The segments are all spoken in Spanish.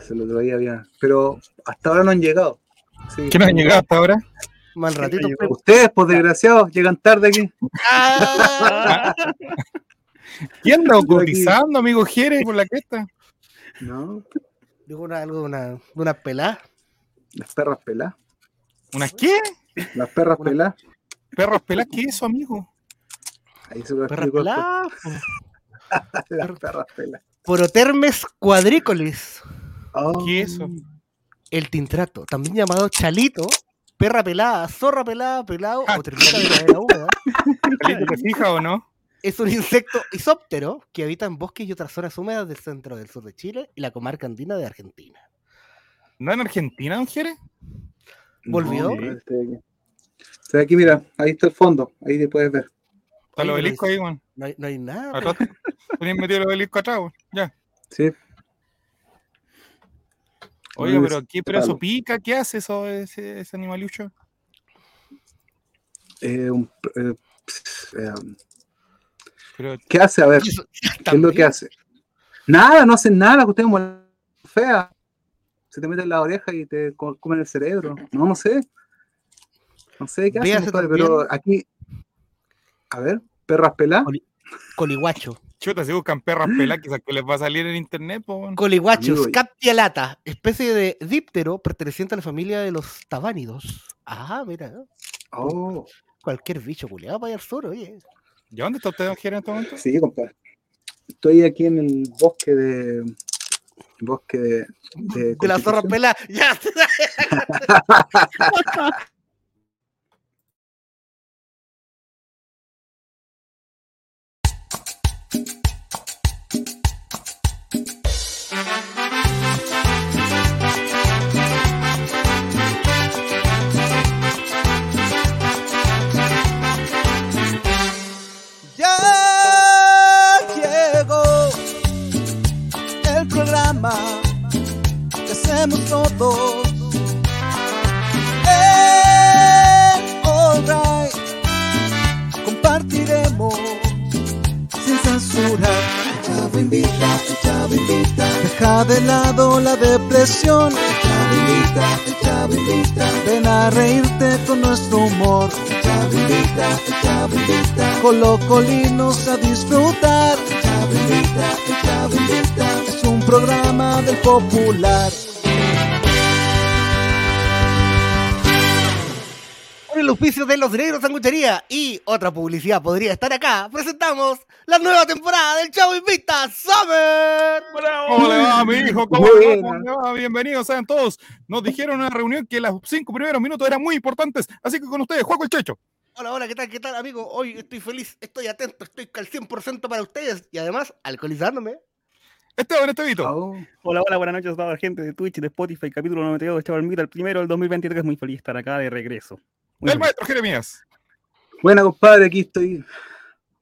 Se lo otro día había. Pero hasta ahora no han llegado. Sí. ¿Qué no han llegado hasta ahora? Mal ratito. Ustedes, pues desgraciados, llegan tarde aquí. ¿Quién anda cotizando, amigo Jere, por la cresta? No, Digo una, algo de una, de una pelada. las perras peladas. ¿Unas qué? Las perras Una- peladas. ¿Perros pelas? ¿Qué es eso, amigo? Ahí se lo Perra explico. pelada. po. Las perras peladas. Protermes quadrícolis. Oh. ¿Qué es eso? El tintrato, también llamado chalito, perra pelada, zorra pelada, pelado Ah. o termita de madera húmeda, ¿Felipe, ¿Te fijas o no? es un insecto isóptero que habita en bosques y otras zonas húmedas del centro del sur de Chile y la comarca andina de Argentina. ¿No en Argentina, don Jere? ¿Volvió? No, estoy aquí. Estoy aquí, mira, ahí está el fondo, ahí te puedes ver. Está el obelisco ahí, weón. No hay, no hay nada. Tenían metido el obelisco atrás. Ya. Sí, No, pero ¿qué? ¿Pero eso palo. pica? ¿Qué hace eso, ese, ese animalucho? eh, un- eh, eh, Pero, ¿Qué hace? A ver, Eso- ¿qué es lo que hace? Nada, no hacen nada, que ustedes muy fea. Se te meten en la oreja y te co- comen el cerebro. No, no sé. No sé qué hacen, también. pero aquí. A ver, perras peladas. Coli- Coliguacho. Chuta, si buscan perras pelas, quizás que les va a salir en internet, po, weón. Coliguacho, Amigo, Scaptialata, especie de díptero perteneciente a la familia de los tabánidos. Ah, mira, Oh, cualquier bicho culiado para allá al sur, oye. ¿Y dónde está usted, don Jere, en este momento? sí, compadre. Estoy aquí en el bosque de. Bosque de. De, De la zorra pelada. Ya que hacemos todos. En All Right compartiremos sin censura. El Chavo invita, el Chavo invita. Deja de lado la depresión. El Chavo invita, el Chavo invita. Ven a reírte con nuestro humor. El Chavo invita, el Chavo invita. Colocolinos a disfrutar. El Chavo invita, el Chavo invita. Es un programa del popular. Por el auspicio de Los Negros Sanguchería y otra publicidad podría estar acá, presentamos la nueva temporada del Chavo Invita Summer. ¿Cómo le va, mi hijo? ¿Cómo le va? Bienvenidos sean todos. Nos dijeron en una reunión que los cinco primeros minutos eran muy importantes, así que con ustedes, Juego el Checho. Hola, hola, ¿qué tal? ¿Qué tal, amigo? Hoy estoy feliz, estoy atento, estoy al 100% para ustedes y además alcoholizándome. Esteban Estevito. Oh, Hola, hola, buenas noches a toda la gente de Twitch y de Spotify, capítulo 92 de Chaval Mita, el primero del 2023. Muy feliz de estar acá de regreso. Muy El maestro Jeremías. Buena, compadre, aquí estoy.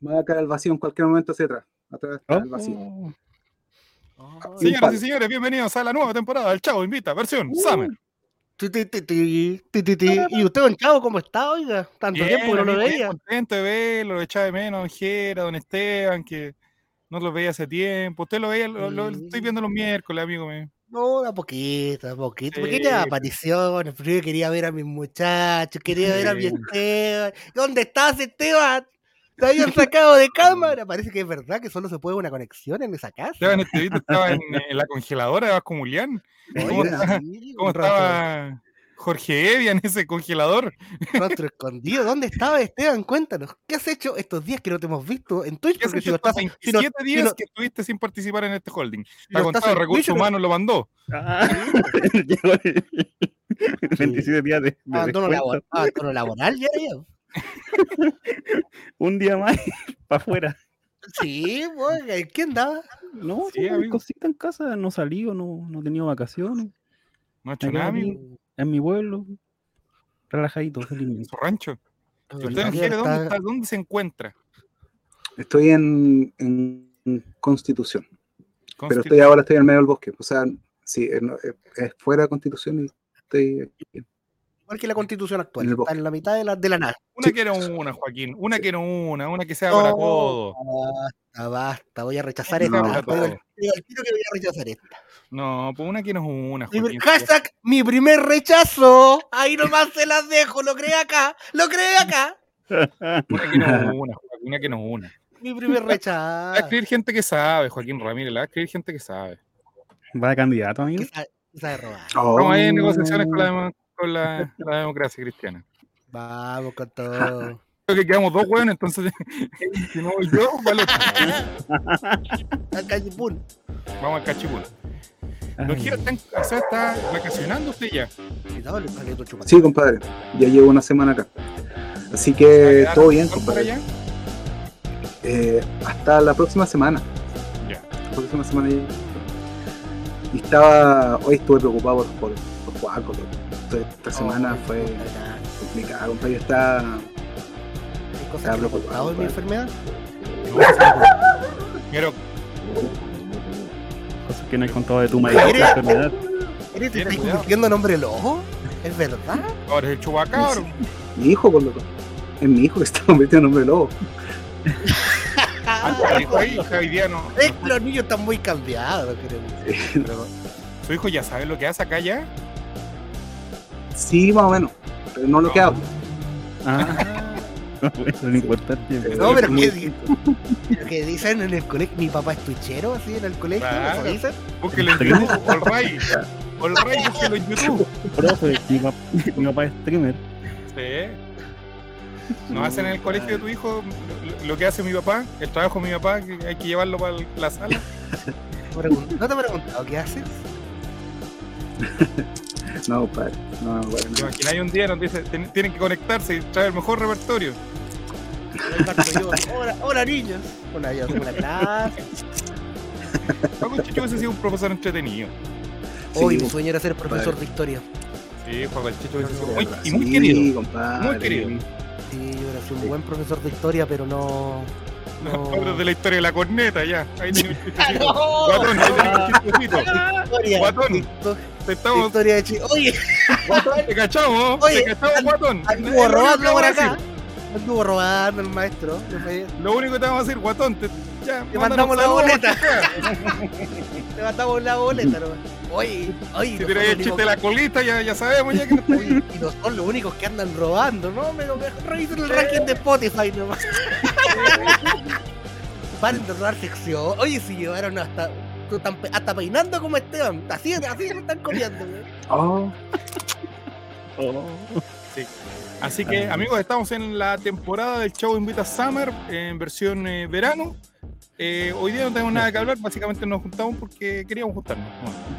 Me va a caer al vacío en cualquier momento hacia atrás. Atrás está el vacío. Oh, Sí, Señoras y señores, bienvenidos a la nueva temporada del Chavo Invita, versión Summer. Ti, ti. ¿Y usted, don Chavo, cómo está, oiga? Tanto Bien, tiempo que no lo veía. contento de verlo, lo echaba de menos, don Jera, don Esteban, que no los veía hace tiempo. Usted lo veía, lo, lo- estoy viendo los miércoles, amigo mío. No, a poquito, a poquito. Sí. Pequeñas apariciones, pero yo quería ver a mis muchachos, quería ver a mi. Esteban. ¿Dónde estás, Esteban? Te habían sacado de cámara. Parece que es verdad que solo se puede una conexión en esa casa. Esteban Estevito estaba en, en la congeladora de Vasco Mulián. ¿Cómo, está- estaba Jorge Evia en ese congelador? rostro escondido. ¿Dónde estaba Esteban? Cuéntanos. ¿Qué has hecho estos días que no te hemos visto en Twitch? ¿Qué has hecho no estos estás, si 27 no- si días no- que estuviste sin participar en este holding? no estás contado, Recursos Humanos lo mandó. Ah, llegó el 27 días de, de Abandono, abandono laboral, ya, ya. Un día más para afuera. Sí, oiga, ¿en qué andaba? No, Sí, amigo. cosita en casa, no salí, no, no he tenido vacaciones. No ha hecho nada, amigo, En mi pueblo, relajadito, en felizmente. su rancho. ¿Y usted, dónde, libertad- está? ¿Dónde se encuentra? Estoy en, en Constitución, pero estoy ahora estoy en medio del bosque. O sea, sí, es, no- es- fuera de Constitución y estoy aquí. Igual que la constitución actual, En está la mitad de la, de la nada. Una que era una, Joaquín. Una que era una, una que sea para todo. Basta, basta, voy a rechazar No, esta. al tiro que voy a rechazar esta. No, pues una que no es una. Mi- Joaquín. hashtag mi primer rechazo. Ahí nomás se las dejo, lo creé acá, lo creé acá. Una que no es una, Joaquín, una que no es una. Mi primer Va a rechazo. escribir gente que sabe, Joaquín Ramírez, la va a escribir gente que sabe. Va de candidato, amigo. Sabe, sabe robar. Oh. negociaciones con la, demo- con la, la democracia cristiana. Vamos con todo. Creo que quedamos dos hueones, entonces si no voy yo, vale. Al cachipún. Vamos al cachipún. Don Giro, está, o sea, está vacacionando usted ya. Sí, compadre. Ya llevo una semana acá. Así ¿Va a que todo bien, compadre. allá? Eh, hasta la próxima semana. Ya. La próxima semana ya. Y estaba. Hoy estuve preocupado por, por, por Juaco, Esta semana Oh, fue complicada, compadre. Está. Cosas Está que no preocupado, contado de mi enfermedad. Pero, Cosas que no he contado de tu maldita ¿Eres? enfermedad. ¿Eres te estás convirtiendo en hombre lobo? ¿Es verdad? ahora es el chubacabro. Mi hijo, por loco. Es mi hijo que está convirtiendo en hombre lobo. Ah, hoy día no. Es que los niños están muy cambiados, creo. Pero- Su hijo ya sabe lo que hace acá ya. Sí, más o menos. Pero no lo que hago. Ah, eso no importa. No, pero Muy ¿qué, di- pero ¿qué dicen en el colegio? Mi papá es tuichero, así en el colegio. Claro. ¿Eso dicen? Búsquelo en YouTube, All Right. All Right, búsquelo en YouTube. Profe, mi, pap- mi papá es streamer. Sí. ¿No hacen en el colegio de tu hijo lo, lo que hace mi papá? El trabajo de mi papá, que hay que llevarlo para la sala. ¿No te he preguntado qué haces? No, compadre. No, compadre. ¿Te No. imagináis un día nos dice, "Ten- tienen que conectarse y traer el mejor repertorio? Yo. Hola, hola niños. Hola, yo tengo una clase. Paco Chicho hubiese sido un profesor entretenido. Hoy Sí, mi sueño era ser profesor compadre. de historia. Sí, Juan Chicho hubiese sido muy, y muy Sí, querido. compadre. Muy querido. Sí, yo era un buen profesor de historia, pero no. No. Hablas de la historia de la corneta, ya. Ahí tenía un ¡Ah! Guatón, ahí un. Historia, Guatón. Te estamos, historia de Chile. Oye, te cachamos, Oye, te cachamos, guatón. Anduvo robando por acá. Anduvo robando el maestro. Lo único que te vamos a decir, guatón, te, ya, Te mandamos la boleta. Le matamos la boleta, ¿no? Oye, oye. Si tiráis el chiste de la colita, ya, ya sabemos ya que no está Oye, y no son los únicos que andan robando, ¿no? Me lo mejor revisen el ranking de Spotify nomás. Paren de robar sección. Oye, si llevaron hasta. Hasta peinando como Esteban. Así, así se están copiando, güey. Oh, Oh. Así que, amigos, estamos en la temporada del Chavo Invita Summer en versión eh, verano. Eh, hoy día no tenemos nada que hablar, básicamente nos juntamos porque queríamos juntarnos.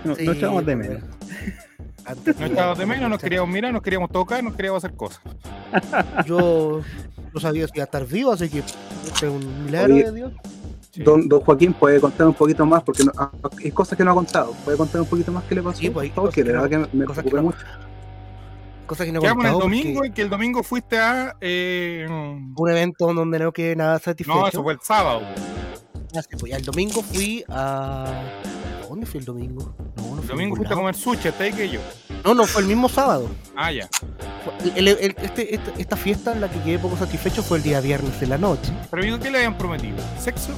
No, Sí, no echábamos de menos. No sí, estábamos de menos, nos queríamos mirar, nos queríamos tocar, nos queríamos hacer cosas. Yo no sabía si iba a estar vivo, así que este es un milagro Oye. de Dios. Sí. don, don Joaquín puede contar un poquito más porque no- ah, hay cosas que no ha contado. Puede contar un poquito más qué le pasó. Sí, pues, cosas que que no- que me cosas que no- mucho. Cosas que no Quedamos en el domingo porque y que el domingo fuiste a. eh, un evento donde no quedé nada satisfecho. no, eso fue el sábado. Sí, pues ya el domingo fui a. ¿A dónde fui el domingo? No, no El domingo fuiste a comer sushi, hasta ahí que yo. No, no, fue el mismo sábado. Ah, ya. El- el- este- esta, esta fiesta en la que quedé poco satisfecho fue el día viernes de la noche. Pero ¿qué le habían prometido? ¿Sexo?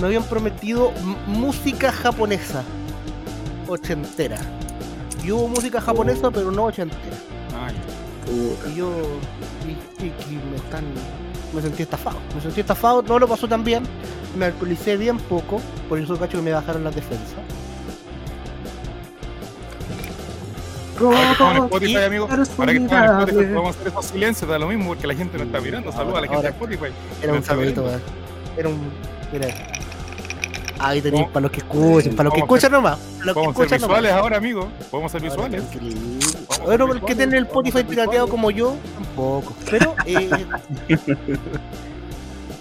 Me habían prometido música japonesa ochentera. Y hubo música japonesa, pero no ochentera. Ah, ya. Y yo y, y- y me están me sentí estafado. Me sentí estafado, no lo pasó tan bien. Me alcoholicé bien poco, por eso cacho que me bajaron las defensas. Ahora que Spotify, amigo. Ahora que estamos en Spotify, vamos a hacer esos silencios, da lo mismo porque la gente no está mirando. Saluda a la gente de Spotify. Era un saludito. Era un. Mira. Ahí tenéis para los que escuchen, para los que ¿Cómo escuchan nomás. para los que ser escuchan nomás. visuales ahora, amigo. Podemos ser visuales. Bueno, ser el que visuales, tiene el Spotify ser pirateado como yo, tampoco. Pero eh,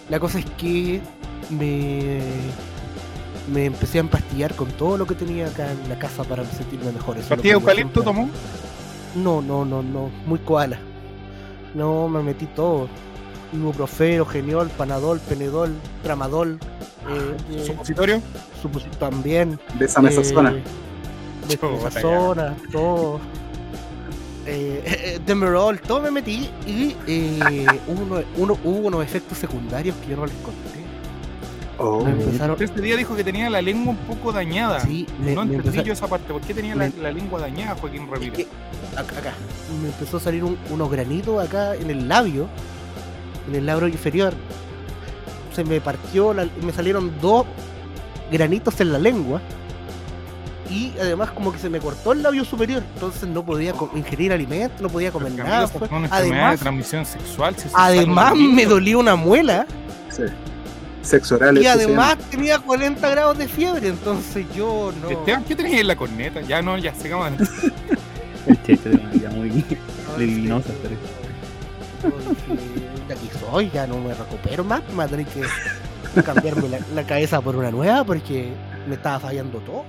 la cosa es que me, me empecé a empastillar con todo lo que tenía acá en la casa para sentirme mejor. Eso ¿Pastilla eucalipto tomó? No, no, no, no. Muy koala. No, me metí todo. Ibuprofeno, geniol, panadol, penedol, tramadol. Eh, eh, ¿Supositorio? también. De esa mesa eh, zona. De Chuta, esa zona, todo. Eh, eh, Demerol, todo me metí y eh, hubo, uno- uno- hubo unos efectos secundarios que yo no les conté. Oh. Me empezaron, Ese día dijo que tenía la lengua un poco dañada. sí, me, no entendí empezaron- yo esa parte. ¿Por qué tenía la, me- la lengua dañada, Joaquín Es Ramírez? que acá, acá, me empezó a salir un- unos granitos acá en el labio, en el labio inferior. Se me partió, la- me salieron dos granitos en la lengua. Y además como que se me cortó el labio superior, entonces no podía ingerir alimentos, no podía comer nada. fue una enfermedad de Además, transmisión sexual. si además me dolía una muela Sí. Sexo oral. y además tenía 40 grados de fiebre, entonces yo no... Esteban, ¿qué tenías en la corneta? Ya no, ya sigamos. El chiste de una vida muy luminosa, pero de aquí soy, ya no me recupero más, me voy a tener que cambiarme la, la cabeza por una nueva porque me estaba fallando todo.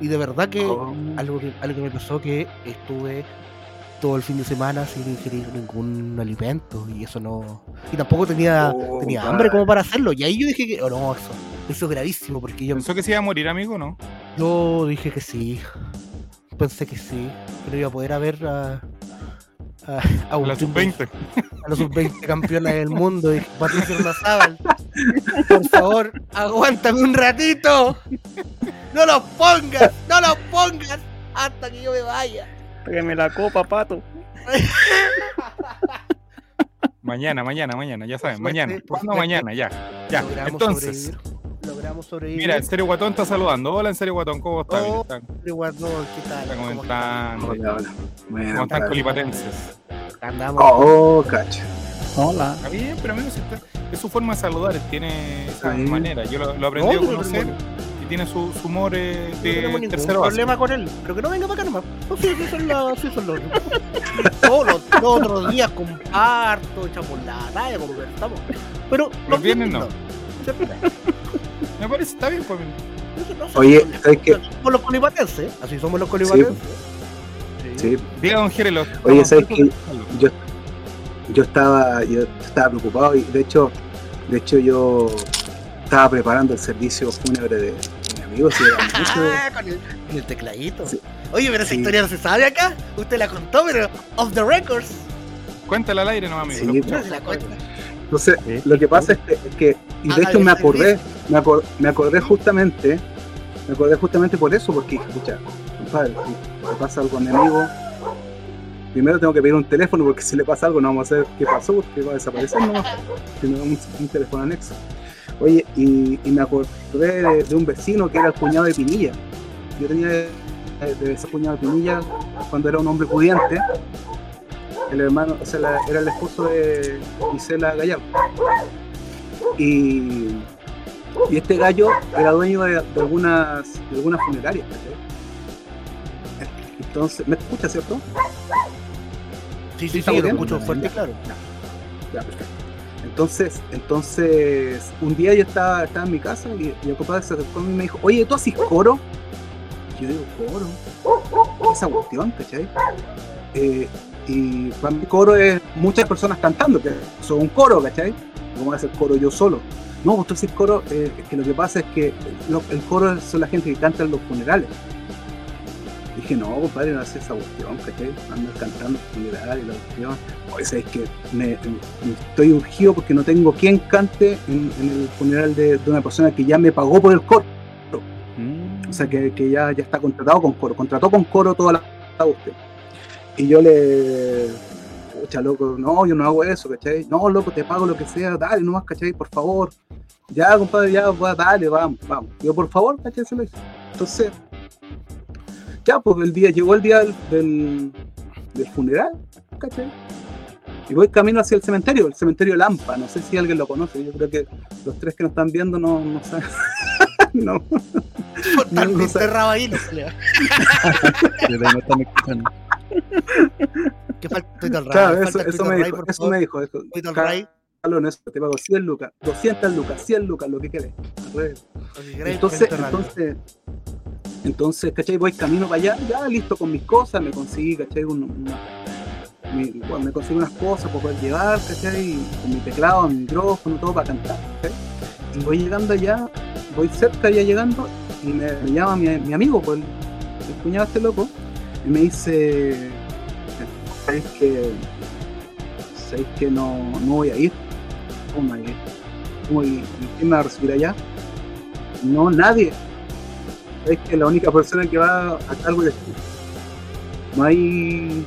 Y de verdad que Oh. algo que, algo que me pasó que estuve todo el fin de semana sin ingerir ningún alimento y eso no... Y tampoco tenía, Oh, tenía hambre como para hacerlo. Y ahí yo dije que, oh no, eso, eso es gravísimo porque yo, Pensó que se iba a morir, amigo, ¿no? yo dije que sí. Pensé que sí, no iba a poder a ver a... A, a un La sub-20. a los sub-20 campeonas del mundo y Patricia Ormazábal. Por favor, aguántame un ratito. No los pongas, no los pongas hasta que yo me vaya. Tráigame la copa, pato. Mañana, mañana, mañana, ya saben, mañana. por ¿Cuándo suerte, mañana? Ya, ya. Logramos Entonces, sobrevivir. Logramos sobrevivir. mira, en serio Guatón está saludando. Hola, en serio Guatón, ¿cómo están? Oh, Están, Guardón, ¿qué tal? están ¿Cómo están? comentando. Hola, hola. Buena ¿Cómo están colipatenses? Andamos. Oh, cacho. Hola. Está bien, pero amigo, si está- es su forma de saludar, tiene esa Sí. manera. Yo lo, lo aprendí No, a conocer no- y tiene su, su humor eh, No de tenemos ningún tercero básico. problema con él, pero que no venga para acá nomás. No, sí, sí, son los, sí, son los. Todos los, los otros días comparto, echamos la talla, conversamos. Pero Los viernes no. ¿cierto? Me parece, está bien, pues. No Oye. ¿sabes qué? Somos los colipatenses, así somos los colipatenses. Sí, Diga, don Jerez, lo- Oye, ¿sabes qué? yo, yo estaba yo estaba preocupado y de hecho de hecho yo estaba preparando el servicio fúnebre de, mi amigo si era mucho Ah, con el, con el tecladito. Sí. Oye, pero esa Sí. historia no se sabe acá. Usted la contó, pero off the records. Cuéntala al aire, no, amigo. Sí, lo No escuchamos. se la cuenta. Entonces Sí. lo que pasa es que, es que- y de Ah, hecho me acordé me, acor- me acordé justamente me acordé justamente por eso porque escucha compadre si le pasa algo a mi amigo primero tengo que pedir un teléfono porque si le pasa algo no vamos a saber qué pasó porque va a desaparecer no tiene un, un teléfono anexo oye y, y me acordé de, de un vecino que era el cuñado de Pinilla. Yo tenía de, de ese cuñado de Pinilla cuando era un hombre pudiente el hermano, o sea, la- era el esposo de Gisela Gallardo. Y, y este gallo era dueño de, de algunas, de algunas funerarias. ¿cachai? Entonces, ¿me escucha, cierto? Sí, sí, sí, lo escucho fuerte claro. Ya, perfecto. Entonces, entonces, un día yo estaba, estaba en mi casa y, y el compadre se acercó a mí y me dijo, oye, ¿tú haces coro? Y yo digo, coro. ¿Qué es esa cuestión, cachai? Eh, y para mí coro es muchas personas cantando, que son un coro, ¿cachai? ¿Cómo voy a hacer coro yo solo? No, tú haces coro, eh, es que lo que pasa es que lo- el coro son la gente que canta en los funerales. Dije, no, compadre, no haces esa cuestión, ¿cachai? Andar cantando funerales, la cuestión. Oye, ¿sabes que me, me estoy urgido porque no tengo quien cante en, en el funeral de, de una persona que ya me pagó por el coro. Mm. O sea, que, que ya, ya está contratado con coro. Contrató con coro toda la la usted. Y yo le. Pucha, loco, no, yo no hago eso, ¿cachai? No, loco, te pago lo que sea, dale nomás, ¿cachai? Por favor. Ya, compadre, ya, va, dale, vamos, vamos. Yo, por favor, ¿cachai? Se lo hice. Entonces, ya, pues el día, llegó el día del, del, del funeral, ¿cachai? Y voy camino hacia el cementerio, el cementerio Lampa. No sé si alguien lo conoce. Yo creo que los tres que nos están viendo no, no saben. no. Por No, ahí, no lea. Desde ahí no están escuchando. Que falta Claro, eso, me dijo, eso favor. me dijo. Eso, Carlos, eso, te pago 100 lucas, 200 lucas, 100 lucas, lo que Gray, Entonces, entonces, entonces, ¿cachai? Voy camino para allá, ya listo con mis cosas, me conseguí, ¿cachai? Una- mi- bueno, me conseguí unas cosas para poder llevar, ¿cachai? Con mi teclado, mi micrófono, todo para cantar, ¿cachai? Y voy llegando allá, voy cerca ya llegando, y me, me llama mi, mi amigo, pues, el, el cuñado este loco, y me dice, ¿sabes que, ¿sabes que no, no voy a ir? ¿Cómo a ir? como, ¿y, quién me va a recibir allá? No, nadie. Es que la única persona que va a cargo eres tú. No hay.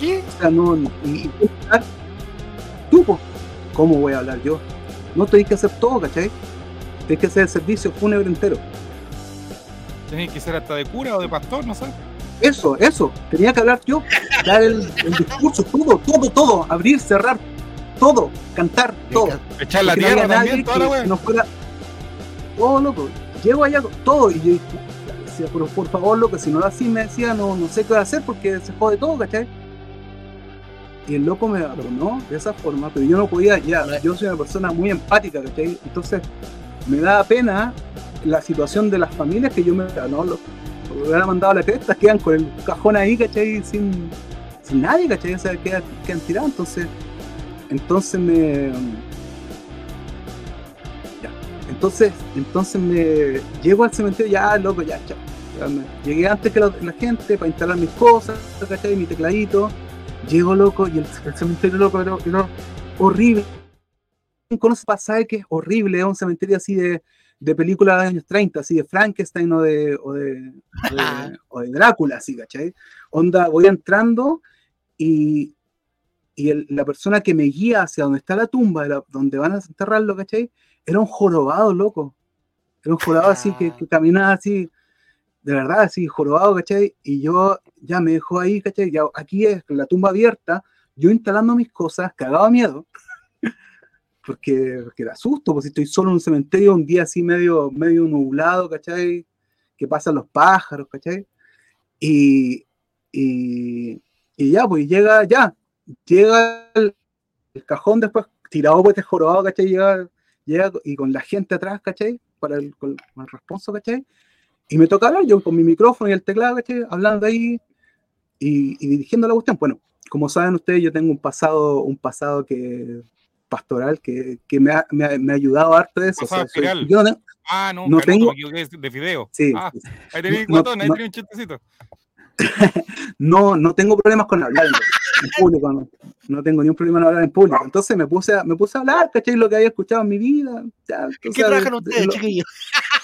¿Qué? O sea, no. Y, tú. ¿Cómo voy a hablar yo? No tenéis que hacer todo, ¿cachai? Tienes que hacer el servicio fúnebre entero. Tenés que ser hasta de cura o de pastor, no sé. Eso, eso. Tenía que hablar yo. Dar el, el discurso, todo, todo, todo. Abrir, cerrar, todo. Cantar, todo. Echar la no tierra había también, toda la no fuera. Todo, loco. Llego allá, todo. Y yo decía, pero por favor, loco, si no lo así, me decía, no, no sé qué voy a hacer porque se jode todo, ¿cachai? Y el loco me abonó de esa forma, pero yo no podía, ya, yo soy una persona muy empática, ¿cachai? Entonces, me da pena la situación de las familias que yo me. No, lo hubiera mandado la cresta, quedan con el cajón ahí, ¿cachai? Sin, sin nadie, ¿cachai? O sea, quedan, quedan tirados, entonces. Entonces me. Ya. Entonces, entonces me. Llego al cementerio, ya, loco, ya, chao. Me- Llegué antes que la, la gente para instalar mis cosas, ¿cachai? Mi tecladito. Llego, loco, y el, el cementerio, loco, era, horrible. ¿Quién conoce pasaje que es horrible? Es un cementerio así de, de película de años 30, así de Frankenstein o de, o de, o de, o de Drácula, así, ¿cachai? Onda, voy entrando y, y el- la persona que me guía hacia donde está la tumba, la- donde van a enterrarlo, ¿cachai? Era un jorobado, loco. Era un jorobado así que, que caminaba así, de verdad, así, jorobado, ¿cachai? Y yo ya me dejó ahí, ¿cachai? Ya, aquí es la tumba abierta, yo instalando mis cosas, cagado miedo, porque, porque da susto, pues si estoy solo en un cementerio, un día así medio, medio nublado, ¿cachai? Que pasan los pájaros, ¿cachai? Y, y, y ya, pues llega, ya, llega el, el cajón después tirado este jorobado, ¿cachai? Llega, llega y con la gente atrás, ¿cachai? Para el, con, con el responso, ¿cachai? Y me toca hablar yo con mi micrófono y el teclado, ¿cachai? Hablando ahí y, y dirigiendo la cuestión. Bueno, como saben ustedes, yo tengo un pasado, un pasado que pastoral que, que me, ha, me, ha, me ha ayudado harto de eso. Pasado o sea, soy- espiral. yo no tengo- Ah, no, No tengo- me de fideo. sí, Ah, ahí tenés no- ahí no- tenés un chistecito. no, no tengo problemas con hablar en, en público, no, no tengo ningún problema en hablar en público. Entonces me puse a, me puse a hablar, ¿cachai? Lo que había escuchado en mi vida. ya, o ¿En qué sea, trabajan de- ustedes, de lo- chiquillos?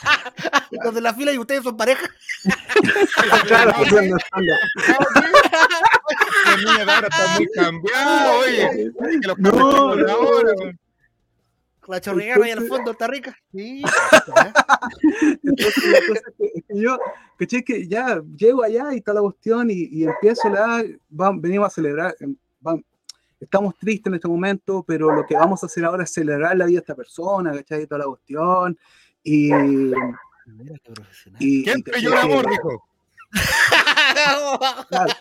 Los de la fila y ustedes son pareja. Claro, sea, no están los- niños de ahora están muy cambiados, oye. Que los No, de ahora. La chorrigana ahí al fondo está rica. Sí. Entonces, la cosa es que, yo, ¿cachai? Que ya llego allá y está la cuestión y, y empiezo la, vam- venimos a celebrar, em, estamos tristes en este momento, pero lo que vamos a hacer ahora es celebrar la vida de esta persona, ¿cachai? Y toda la cuestión. Y, y, ¿Quién y, te llora amor, dijo? Claro.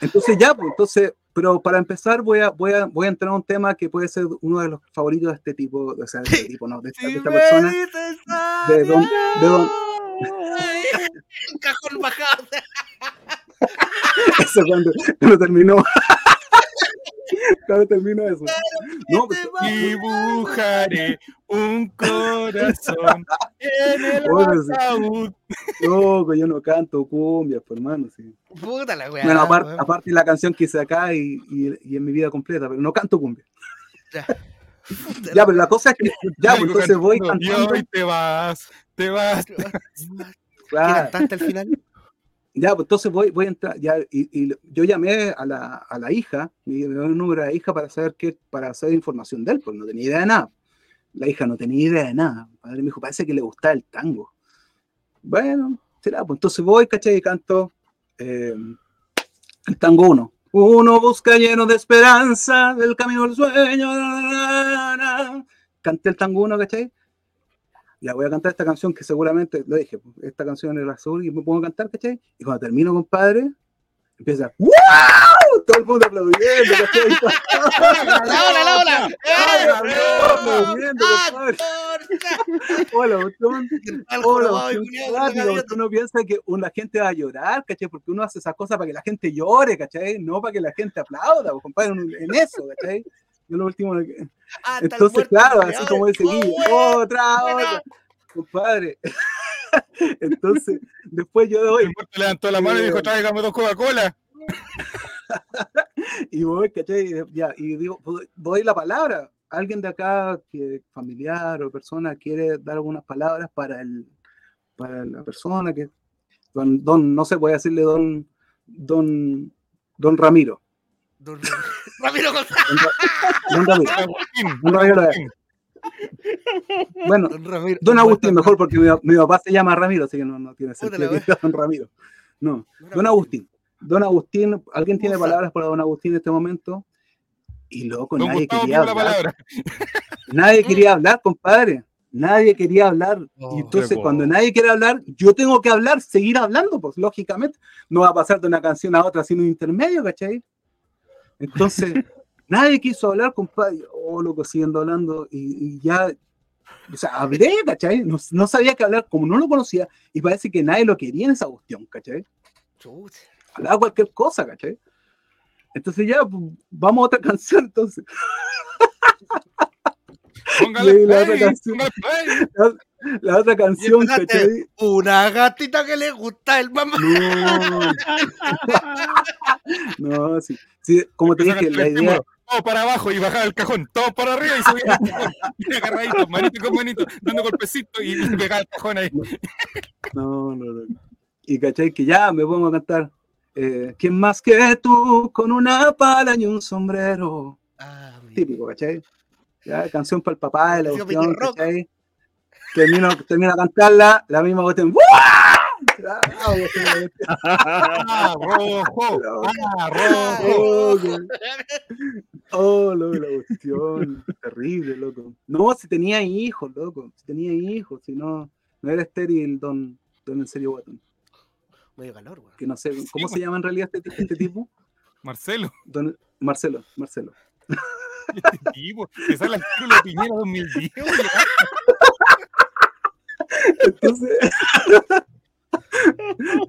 Entonces ya, pues, entonces, pero para empezar voy a, voy a, voy a entrar a un tema que puede ser uno de los favoritos de este tipo, o sea, de este tipo, no, de esta, de esta persona, de don, de don, adiós. Cajón bajado. eso cuando, cuando terminó. cuando terminó eso. No, pues, Dibujaré un corazón en el sí. ataúd. loco, yo no canto cumbia, pues, hermano, sí. Puta la weá. Bueno, aparte, aparte la canción que hice acá y, y, y en mi vida completa, pero no canto cumbia. Ya. Puta Ya, pero la cosa es que, ya, pues entonces voy cantando, Y hoy te vas, te vas. ¿Qué Claro, cantaste al final? Ya, pues entonces voy, voy a entrar, ya, y, y yo llamé a la, a la hija, me dio el número de la hija para saber qué, para saber información de él, pues no tenía idea de nada. La hija no tenía idea de nada. Mi padre me dijo, parece que le gustaba el tango. Bueno, será, pues entonces voy, ¿cachai? Y canto eh, el tango 1. Uno busca lleno de esperanza del camino del sueño. na. Canté el tango 1, ¿cachai? Ya voy a cantar esta canción que seguramente, lo dije, esta canción es la azul y me pongo a cantar, ¿cachai? Y cuando termino, compadre, empieza, ¡Wow! Todo el mundo aplaudiendo, ¿cachai? ¡La la. Hola, botón. Al Hola, jorobado y botón. la gaviota. uno piensa que una gente va a llorar, ¿cachai? Porque uno hace esas cosas para que la gente llore, ¿cachai? No para que la gente aplauda, pues, compadre, en eso, ¿cachai? Yo lo último que- Hasta el Entonces, claro, así como dice Guille, ¡Oh, otra, otra, compadre. Entonces, después yo doy, levantó la mano y dijo, Eh, tráigame dos Coca-Cola. y voy, ¿cachai? Y Ya, y digo, pues, doy la palabra. alguien de acá, que familiar o persona, quiere dar algunas palabras para el para la persona que don, don no sé, voy a decirle don don don Ramiro. Don Ramiro Ra- don Ramiro. Bueno, Don Ramiro. Don Agustín mejor porque mi, mi papá se llama Ramiro, así que no, no tiene sentido que Don Ramiro. No, Don Agustín. Don Agustín, ¿alguien tiene palabras para Don Agustín en este momento? Y loco, Don nadie Gustavo quería hablar. Nadie quería hablar, compadre. Nadie quería hablar. Oh, y entonces, qué cuando nadie quiere hablar, yo tengo que hablar, seguir hablando, pues lógicamente. No va a pasar de una canción a otra sin un intermedio, ¿cachai? Entonces, nadie quiso hablar, compadre. Oh, loco, siguiendo hablando. Y, y ya, o sea, hablé, ¿cachai? No, no sabía qué hablar, como no lo conocía, y parece que nadie lo quería en esa cuestión, ¿cachai? Hablaba cualquier cosa, ¿cachai? Entonces ya, pues, vamos a otra canción, entonces. Póngale la otra canción. póngale play. La otra canción. ¿cachai? Una gatita que le gusta el mamá. No, no, sí. sí, como te dije, la idea, Todo para abajo y bajaba el cajón, todo para arriba y subía el cajón. Y agarradito, manito con manito, dando golpecitos y, y pegaba el cajón ahí. no, no, no. Y cachai que ya me pongo a cantar. Eh, ¿Quién más que tú con una pala y un sombrero? Ah. Típico, ¿cachai? Ya, canción para el papá de la cuestión. ¿cachai? Termino, termino a cantarla, la misma cuestión. ¡Buah! Ah, cuestión, ¡Ah, rojo! ¡Ah, rojo! Oh, loco, la cuestión. Terrible, loco. No, si tenía hijos, loco. Si tenía hijos, si no, no era estéril, don, don en serio Guatón. Medio calor, weón. Que no sé, ¿cómo se llama en realidad este, este tipo? Marcelo, Don Marcelo, Marcelo. este tipo, sale el título de Piñera 2010, weón. Entonces,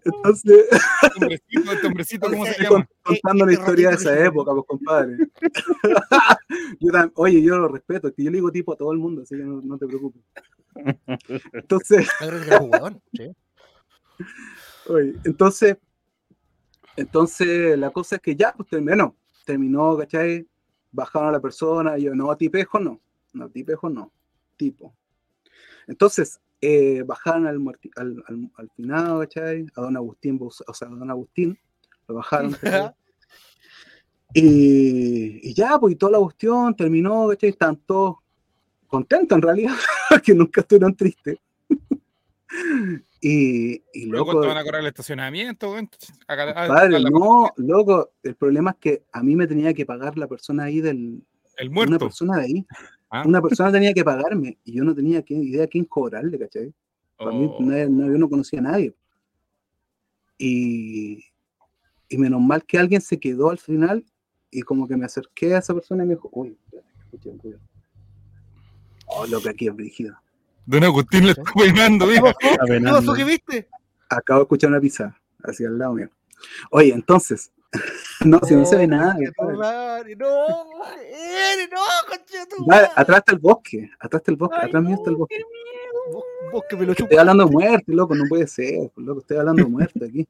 entonces Este hombrecito, este hombrecito, ¿cómo se llama? contando la este historia de esa época, pues compadre. Yo oye, yo lo respeto, es que yo le digo tipo a todo el mundo, así que no, no te preocupes. Entonces. Oye, entonces, entonces la cosa es que ya, pues terminó, terminó, ¿cachai? Bajaron a la persona, y yo, no, tipejo no, no, tipejo no, tipo. Entonces, eh, bajaron al, al, al, al finado, ¿cachai? A don Agustín, o sea, a don Agustín, lo bajaron. Y, y ya, pues, y toda la cuestión terminó, ¿cachai? Están todos contentos en realidad, que nunca estuvieron tristes. y, y Luego loco, te van a correr el estacionamiento. Acá- Padre, la- no, loco, el problema es que a mí me tenía que pagar la persona ahí del, El una muerto. persona de ahí, Ah. una persona tenía que pagarme y yo no tenía que- idea a quién cobrarle, ¿cachai? Para mí Oh. no, no- yo no conocía a nadie. Y, y menos mal que alguien se quedó al final y como que me acerqué a esa persona y me dijo, uy, cuidado". Oh, lo que aquí es brígido. Don Agustín le está peinando, ¿Qué pasó? ¿Qué viste? Acabo de escuchar una pizza hacia el lado mío. Oye, entonces, no, si no se ve nada. compadre. madre, No, mujer, no, atrás está el bosque, atrás está el bosque, Ay, atrás mío está el bosque. Me lo Estoy hablando de muerte, loco, no puede ser, pues, loco, estoy hablando de muerte aquí.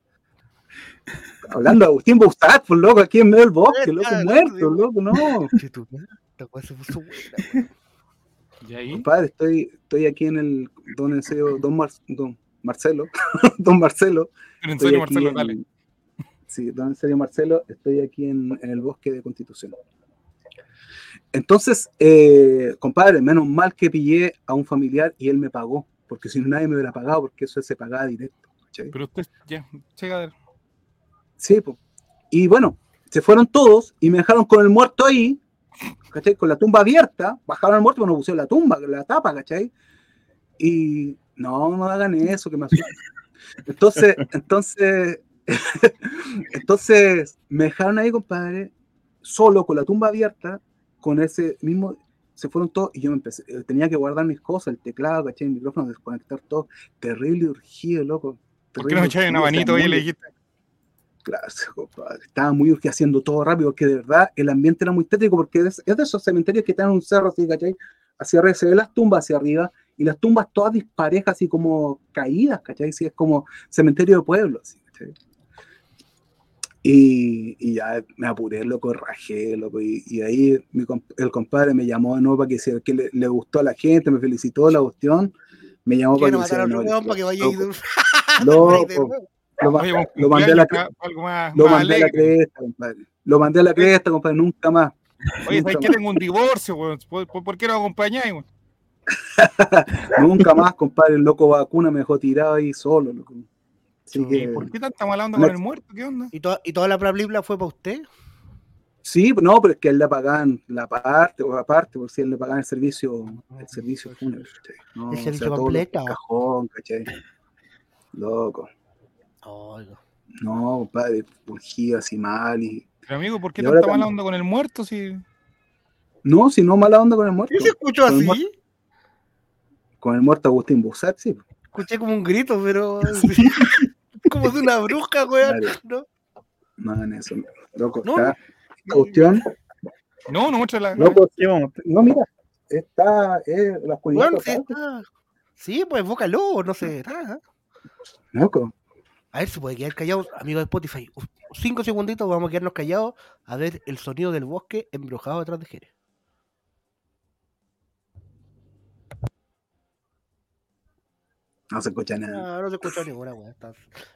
Hablando de Agustín Boustat, pues loco, aquí en medio del bosque, loco, muerto, loco, no. Y ahí, Compadre, estoy, estoy aquí en el don en serio, don, Mar- don Marcelo, don Marcelo. en Estoy Marcelo, en- dale. Sí, don en serio Marcelo, estoy aquí en, en el bosque de Constitución. Entonces, eh, compadre, menos mal que pillé a un familiar y él me pagó, porque si no nadie me hubiera pagado, porque eso se pagaba directo. ¿cachai? Pero usted, ya, llega a ver. Sí, po. y bueno, se fueron todos y me dejaron con el muerto ahí, ¿cachai? Con la tumba abierta, bajaron al muerto, pero no pusieron la tumba, la tapa, ¿cachai? Y no, no hagan eso, que me asustan. Entonces, entonces, entonces me dejaron ahí, compadre, solo con la tumba abierta, con ese mismo, se fueron todos y yo me empecé, eh, tenía que guardar mis cosas, el teclado, ¿cachai? El micrófono, desconectar todo, terrible urgido, loco. ¿Por qué no me echáis un urgido, o sea, abanito ahí y muy- le dijiste? Claro, compadre. Estaba muy urgido haciendo todo rápido, porque de verdad el ambiente era muy tétrico, porque es, es de esos cementerios que tienen un cerro así, ¿cachai? Hacia arriba, se ven las tumbas hacia arriba, y las tumbas todas disparejas, así como caídas, ¿cachai? Sí, es como cementerio de pueblo, así, ¿cachai? Y, y ya me apuré, loco, rajé, loco. Y, y ahí mi comp- el compadre me llamó de nuevo para que, hiciera- que le, le gustó a la gente, me felicitó la cuestión. Me llamó para que hiciera para que vaya. Loco, loco, lo, Oye, lo mandé a la, cumpleaños, algo más, lo más mandé a la cresta, compadre. Lo mandé a la cresta, compadre, nunca más. Oye, ¿sabes que tengo un divorcio, weón? ¿Por, por, por qué no acompañáis, weón? Nunca más, compadre, el loco vacuna me dejó tirado ahí solo, loco. Así Sí, que, ¿Por qué tanta mala onda No. con el muerto? ¿Qué onda? ¿Y, toda, ¿Y toda la película fue para usted? sí, no, pero es que a él le pagaban la parte, o aparte, por si él le pagaban el servicio, el servicio fúnebre, ¿cachai? No, El o sea, servicio completo. el cajón, ¿cachai? Loco. Oiga. No, compadre, urgía así mal y. Pero amigo, ¿por qué tanta mala onda con el muerto? Si... No, si no mala onda con el muerto. ¿Qué se escuchó Con el así? muerto. Con el muerto Agustín Bussat, sí. Escuché como un grito, pero. como de una bruja, weón. ¿no? No, en eso. Loco, No, está. Esta cuestión. No, no muestra la. Loco, no, mira. Está. Eh, la oscuridad. Weón, sí, está. Sí, pues bócalo, no sé. nada. Loco. A ver si puede quedar callado, amigo de Spotify. Cinco segunditos, vamos a quedarnos callados a ver el sonido del bosque embrujado detrás de Jerez. No se escucha nada. No, no se escuchó ninguna, weón. está-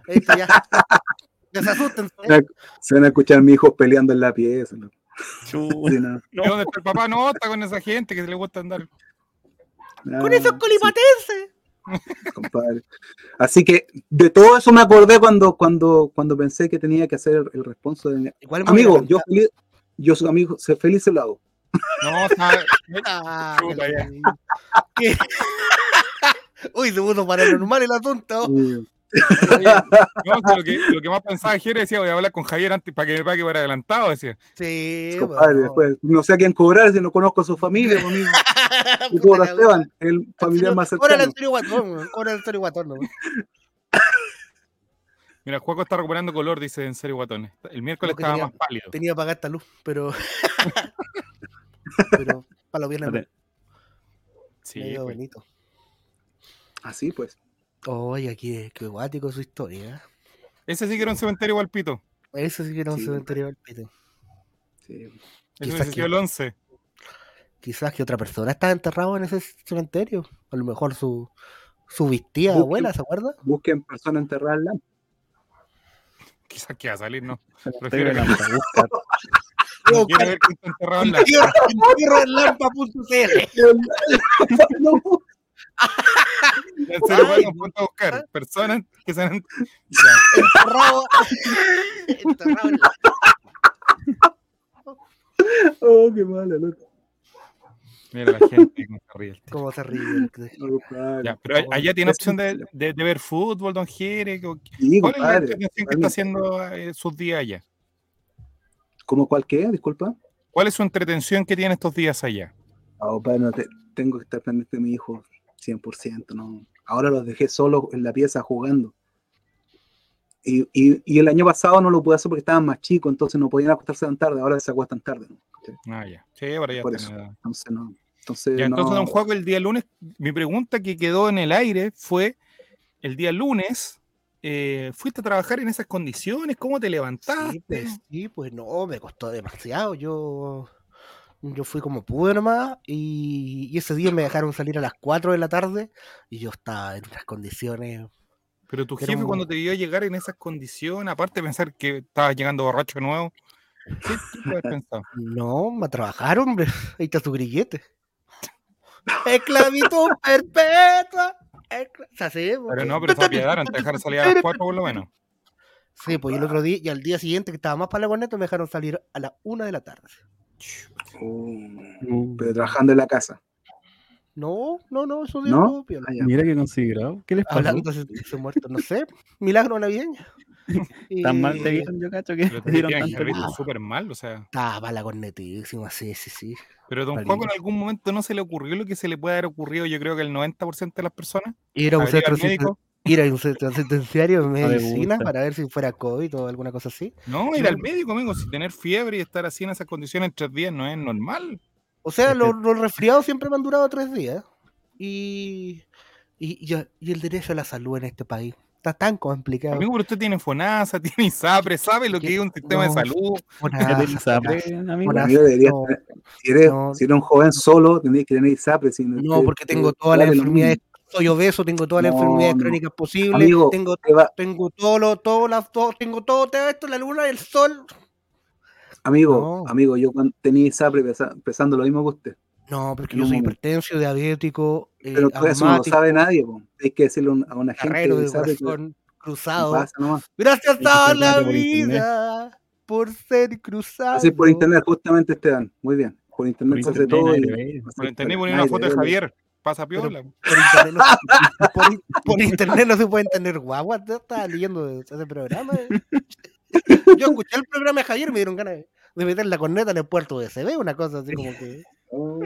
Esto ya. Desasústense. Se van a escuchar mis hijos peleando en la pieza. Chu. Sí, no, ¿Y ¿Dónde está el papá? No, está con esa gente que le gusta andar. no, Con esos sí, colipatenses. compadre. Así que de todo eso me acordé cuando, cuando, cuando pensé que tenía que hacer el, el responso de mi- Igual me voy a Amigo, yo feliz, yo su amigo, sé feliz se lo hago. No, está. Ah, Chuta, que ya. ¿Qué? Uy, se puso paranormal el asunto. Sí. No, si lo, que, lo que más pensaba Jere decía, voy a hablar con Javier antes para que me pague por adelantado, decía. Sí, compadre, bueno. después, no sé a quién cobrar si no conozco a su familia, pues, amigo. Y Esteban, el familiar más Cobra el cercano. Antonio Guatón, cobra el Antonio Guatón. ¿no? Mira, Juaco está recuperando color, dice en serio Guatón. El miércoles estaba tenía- más pálido. Tenía que pagar esta luz, pero. pero para los viernes. Sí, pues. bonito. Así pues. Oye, qué, qué guático su historia. Ese sí que era un cementerio igual pito. Eso sí que era un Sí, cementerio del pito. Sí. Ese Quizás que- el 11. Quizás que otra persona estaba enterrado en ese cementerio. A lo mejor su, su vistía Busquen- abuela, ¿se acuerda? Busquen personas enterradas en la Quizás que va a salir, ¿no? Cementerio de la Mata, busca. No quiero ver que está enterrado en la. Ay. bueno, ponte a buscar personas que se han. Enterrado. enterrado en la- Oh, qué malo, loco. Mira la gente cómo se ríe el tío. ¿Cómo se ríe? Ya, pero allá tiene opción de, de- de ver fútbol, don Jere. ¿Cuál Sí, es la entretención que está haciendo eh, sus días allá? ¿Cómo cuál qué? Disculpa. ¿Cuál es su entretención que tiene estos días allá? Ah, compadre, no te- tengo que estar pendiente de mi hijo 100%. ¿no? Ahora los dejé solos en la pieza jugando. Y, y, y el año pasado no lo pude hacer porque estaban más chicos, entonces no podían acostarse tan tarde. Ahora se acuestan tarde. ¿no? Ah, ya. Sí, ahora ya Por eso. Entonces, no. Entonces, Ya, entonces, no- don Juaco, el día lunes, mi pregunta que quedó en el aire fue: el día lunes, eh, ¿fuiste a trabajar en esas condiciones? ¿Cómo te levantaste? Sí, pues, sí, pues no, me costó demasiado. Yo, yo fui como pude nomás y, y ese día me dejaron salir a las 4 de la tarde y yo estaba en unas condiciones. Pero tu jefe, un- cuando te vio llegar en esas condiciones, aparte de pensar que estabas llegando borracho de nuevo, ¿qué, qué puedes pensar? No, me a trabajar, hombre. Ahí está su grillete. Esclavitud perpetua. O sea, sí, pues. Pero no, pero esa piedad, te dejaron salir a las 4 por lo menos. Sí, pues y el otro día, y al día siguiente que estaba más para la corneta, me dejaron salir a la 1 de la tarde. Pero trabajando en la casa. No, no, no, eso dio ¿No? todo piola. Ah. Mira qué considerado. ¿Qué les pasó? Hablando de muerto, no sé, milagro navideño. Tan mal te Y- vieron, yo cacho, que Pero te dieron tanto que súper mal, o sea. Estaba la cornetísima, sí, sí, sí. Pero don. Juaco en algún momento no se le ocurrió lo que se le puede haber ocurrido, yo creo que el 90% de las personas. Ir a un centro, al médico. Ir a un centro penitenciario de me medicina para ver si fuera COVID o alguna cosa así. No, ir al médico, amigo. Si tener fiebre y estar así en esas condiciones en tres días no es normal. O sea, los, los resfriados siempre me han durado tres días. Y, y, y, y el derecho a la salud en este país está tan complicado. Amigo, pero usted tiene FONASA, tiene ISAPRE, sabe lo que es un sistema de salud. Fonasa, ¿Eres ISAPRE, amigo? Fonasa. No. si, eres, no. si eres un joven solo, tendrías que tener ISAPRE. Si No, porque te- tengo te todas las enfermedades. Soy obeso, tengo todas las No, enfermedades no. crónicas posibles. Amigo, tengo, tengo todo lo, todo, la- todo, tengo todo, todo esto, la luna, el sol. amigo, No. amigo, yo cuando tenía ISAPRE pesando lo mismo que usted. No, porque yo soy hipertenso, diabético, eh, Pero todo eso no lo sabe nadie. po. Hay que decirle a un- a una gente carrero de de ISAPRE que corazón cruzado. pasa. Gracias a la por internet. vida por ser cruzado. Así por internet, justamente, Esteban. Muy bien. Por internet Por se hace internet todo. Por internet entera. ponía Nadie una foto de ve. Javier. Pasa piola. Por internet, no, por, por internet no se pueden tener guaguas. Estaba leyendo de ese programa. eh. Yo escuché el programa de Javier y me dieron ganas de, meter la corneta en el puerto de CB, una cosa así como que. Oh,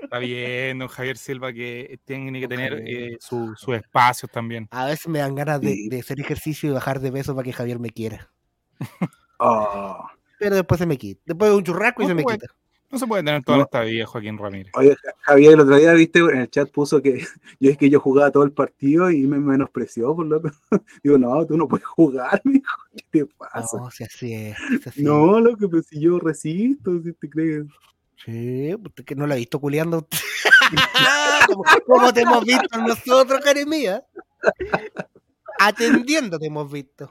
Está bien, don Javier Silva, que tiene que tener eh, su- sus espacios también. A veces me dan ganas de, hacer ejercicio y bajar de peso para que Javier me quiera. oh. Pero después se me quita. Después de un churrasco y se me quita. No se puede tener toda No. esta vida, Joaquín Ramírez. Oye, Ja- Javier, el otro día, viste, en el chat puso que yo es que yo jugaba todo el partido y me menospreció, por loco. Digo, no, tú no puedes jugar, mijo. ¿Qué te pasa? No, si así es. si así es. No, loco, pero si yo resisto, si te crees. Sí, usted que no la ha visto culeando. como, como te hemos visto nosotros, Caremía. Atendiendo te hemos visto.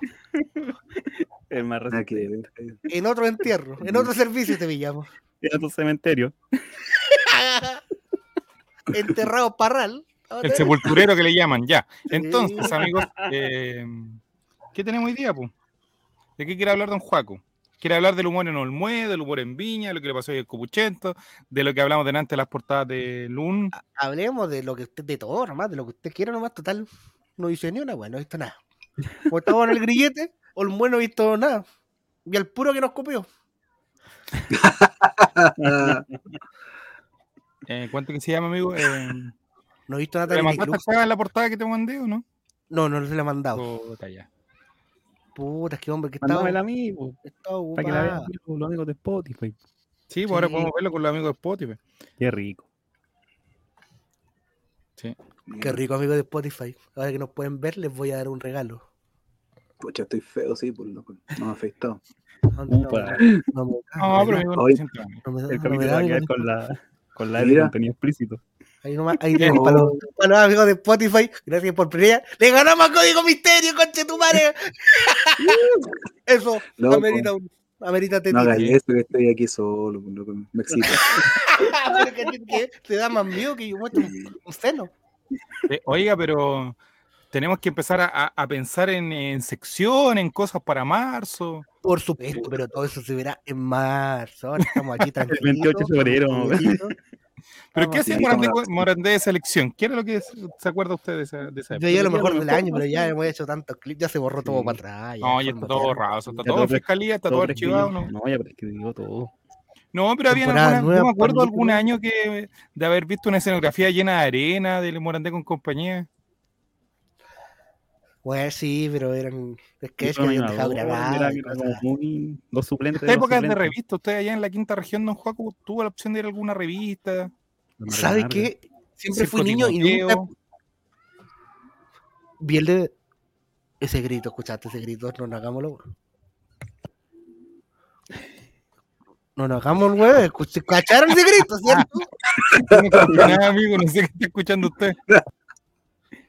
El más resistente. ver. En otro entierro, en otro servicio te pillamos. En otro cementerio. Enterrado parral. El sepulturero que le llaman, ya. Sí. Entonces, amigos, eh, ¿qué tenemos hoy día, po? ¿De qué quiere hablar don Juaco? Quiere hablar del humor en Olmué, del humor en Viña, de lo que le pasó hoy en Copuchento, de lo que hablamos delante de las portadas de Lun. Hablemos de lo que usted, de todo nomás, de lo que usted quiera nomás, total. No dice ni una, bueno, no he visto nada. Como estamos en el grillete, Olmué no ha visto nada. Y al puro que nos copió. Eh, ¿Cuánto que se llama, amigo? Eh, No he visto nada ¿Le mandaste acá en la portada que te mandé o no? No, no se le ha mandado. Puta, ya. Puta, qué hombre, que estaba, a po, estaba para que la vean amigo, los amigos de Spotify. Sí, pues ahora Sí. podemos verlo con los amigos de Spotify. Qué rico. Sí. Qué rico, amigo de Spotify. Ahora que nos pueden ver, les voy a dar un regalo. Pucha, estoy feo, sí, por loco. No me he afeitado. No, no, Upa. no No, no pero no Hoy- te no El no me capítulo va a quedar con la, con la de contenido explícito. Ahí nomás, ahí tienen Oh. para, los, para los amigos de Spotify. Gracias por pelea. ¡Le ganamos a Código Misterio, conche tu madre! Eso, Loco. amerita, un, amerita No tetita. hagas eso, que estoy aquí solo, por loco. Me excita. Pero que, que te da más miedo que yo muestro un, un seno. Eh, Oiga, pero tenemos que empezar a, pensar en, en sección, en cosas para marzo. Por supuesto, pero todo eso se verá en marzo. Ahora estamos aquí tranquilos. 28 de febrero. ¿Pero qué hacía Morandé, Morandé de selección? ¿Qué era lo que se, acuerda usted de esa, de esa Yo época? ya lo Yo mejor lo del mejor, año, pero ya hemos hecho tantos clips, ya se borró todo Sí. para atrás. ya, No, ya está todo borrado, está Ya todo todo en fiscalía, está todo Todo archivado. ¿no? No, ya prescribió todo. No, pero había alguna, nueva, yo me acuerdo pandemia. algún año que de haber visto una escenografía llena de arena del Morandé con compañía. Bueno, sí, pero eran sketches que Los habían dejado grabados. Los suplentes. Esta de los época es de revista, usted allá en la quinta región, don Juaco, tuvo la opción de ir a alguna revista. La María ¿Sabes Narda. qué? Siempre fui niño y nunca vi el de ese grito, escuchaste ese grito, no nos hagámoslo. No nos hagamos el huevo, escuch- ¿cacharon ese grito, cierto? No amigo, no sé qué está escuchando usted.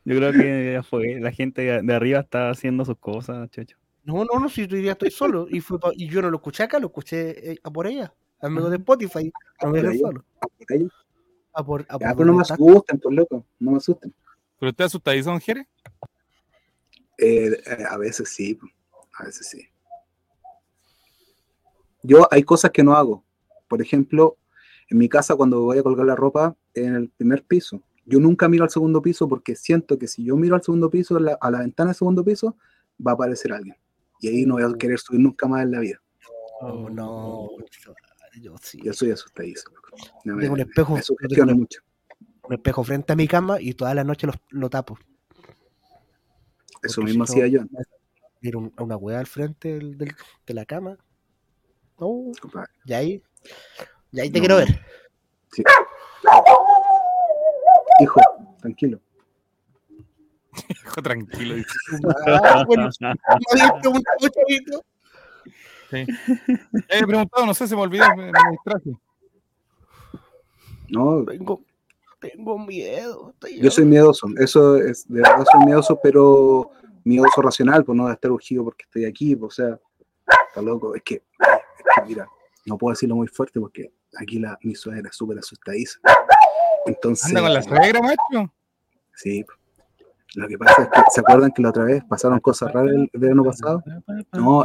Yo creo que ya fue. La gente de arriba está haciendo sus cosas, chacho. No, no, no, si yo diría estoy solo. Y, fue y yo no lo escuché acá, lo escuché eh, a por ella, amigo de Spotify. No me por ella. solo. Ya, A por, a por pero no donde me asusten, por loco. No me asusten. ¿Pero usted asustadizo, don Jerez? Eh, eh, a veces sí, a veces sí. Yo hay cosas que no hago. Por ejemplo, en mi casa cuando voy a colgar la ropa en el primer piso, yo nunca miro al segundo piso porque siento que si yo miro al segundo piso, la- a la ventana del segundo piso, va a aparecer alguien. Y ahí no voy a querer subir nunca más en la vida. No, no, yo sí. Yo soy asustadizo. loco. No me, Tengo un espejo, me sugestiona tengo mucho. un espejo frente a mi cama y toda la noche lo, lo tapo. Eso porque mismo si hacía yo. Miro un- a una weá al frente del- del- de la cama. No, compadre. y ahí, y ahí te No. quiero ver. Sí. Hijo, tranquilo. Hijo, tranquilo. Ah, bueno, no había preguntado, chavito. Sí. Ya He preguntado, no sé, se me olvidó, me, me distraje. No, Tengo, tengo miedo. yo soy miedoso. Eso es, de verdad soy miedoso, pero miedoso racional, por no estar urgido porque estoy aquí. O sea, está loco. Es que, es que, mira, no puedo decirlo muy fuerte porque aquí la, mi suegra es súper asustadiza. Entonces, Anda con la suegra, macho. sí. Lo que pasa es que, ¿se acuerdan que la otra vez pasaron cosas raras el verano pasado? No,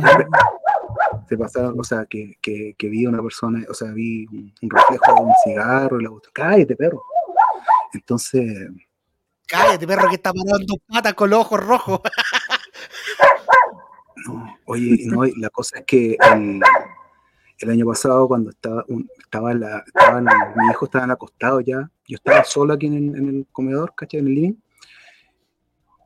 se pasaron, o sea, que, que, que vi una persona, o sea, vi un, un reflejo de un cigarro y la botella. Cállate, perro. Entonces, Cállate, perro, que está parando patas con los ojos rojos. no, oye, no, la cosa es que el, el año pasado, cuando estaba, un- estaba, en la, estaba en- mi hijo estaba acostado ya, yo estaba solo aquí en el, en el comedor, ¿cachai? En el living,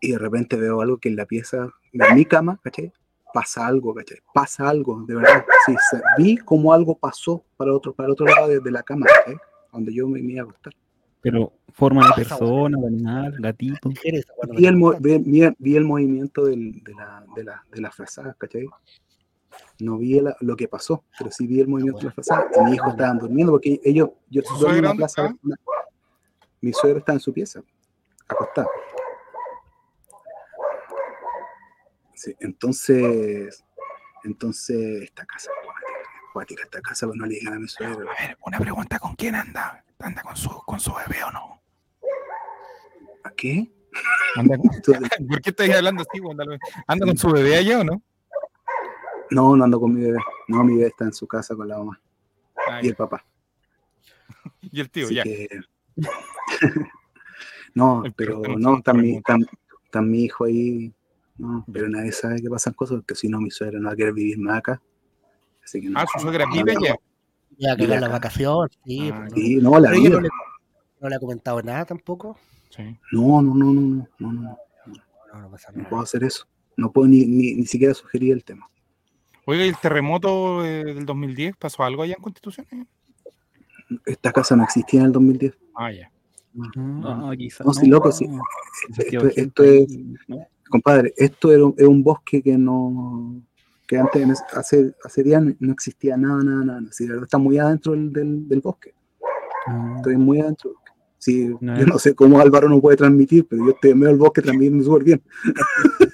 y de repente veo algo que en la pieza, en mi cama, ¿cachai? Pasa algo, ¿cachai? Pasa algo, de verdad. Sí, se- vi como algo pasó para el otro, para el otro lado de, de la cama, ¿cachai? Donde yo me, me iba a acostar. Pero forma de persona, de animal, gatito. Vi el, vi, vi- vi el movimiento del- de, la, de, la, de la frazada, ¿cachai? No vi el- lo que pasó, pero sí vi el movimiento de la frazada. Y mi hijo estaban durmiendo porque ellos, yo ¿Su duermo en dónde plaza. una- mi suegro está en su pieza, acostada. Sí, entonces, entonces, esta casa cuática, es cuática esta casa, pues no le digan a mi suegro. A ver, una pregunta, ¿con quién anda? ¿Anda con su, con su bebé o no? ¿A qué? ¿Anda con- Entonces, ¿Por qué estáis hablando así? Anda, ¿Anda con su bebé allá o no? No, no ando con mi bebé. No, mi bebé está en su casa con la mamá Ah, y el papá. y el tío, Así ya. que- no, El pero no, está mi, remoto. está, está mi hijo ahí. No, pero nadie sabe que pasan cosas, porque si no, mi suegra no va a querer vivir más acá. Así que no. Ah, su suegra No, vive allá. Ya que Mira la acá. vacación, sí. Ah, pues, ¿no? Sí, no, la vida. no le, no le ha comentado nada tampoco. Sí. No, no, no, no, no, no, no, No, no pasa no puedo hacer eso. No puedo ni, ni, ni siquiera sugerir el tema. Oiga, ¿y el terremoto del 2010 pasó algo allá en Constitución? Esta casa no existía en el 2010. Ah, ya. No, quizás. No, sí, loco, sí. Esto, esto es, compadre, esto era un, es un bosque que no, que antes, hace, hace días no existía nada, nada, nada. Sí, la verdad, está muy adentro del, del, del bosque. Estoy muy adentro. del bosque. Sí, No yo no sé cómo Álvaro no puede transmitir, pero yo estoy en medio del bosque transmitiendo súper bien.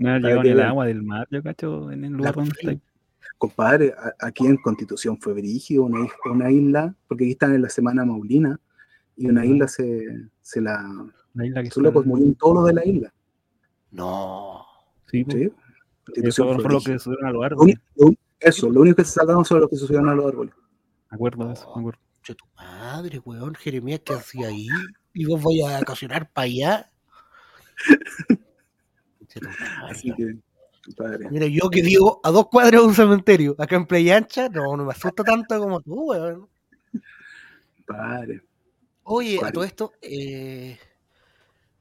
No llegó ni el agua del mar, yo cacho, en el lugar donde estoy. Compadre, a- aquí en Constitución fue brígido, una, una isla, porque aquí están en la semana Maulina, y una isla se, se la... La isla que Son locos, son- murieron todos los de la isla. No. Sí, pues. ¿sí? Eso fue lo que a los Lo árboles. único- lo un- Eso, lo único que se salvaron son los que se subieron a los árboles. Me acuerdo de eso, me acuerdo. Che, tu madre, weón, Jeremías, ¿qué hacía ahí? Y vos vais a vacacionar para allá. Así que, compadre. Mira, yo que vivo a dos cuadras de un cementerio, acá en Playa Ancha, no, no me asusta tanto como tú, weón. Padre. Oye, a todo esto, eh,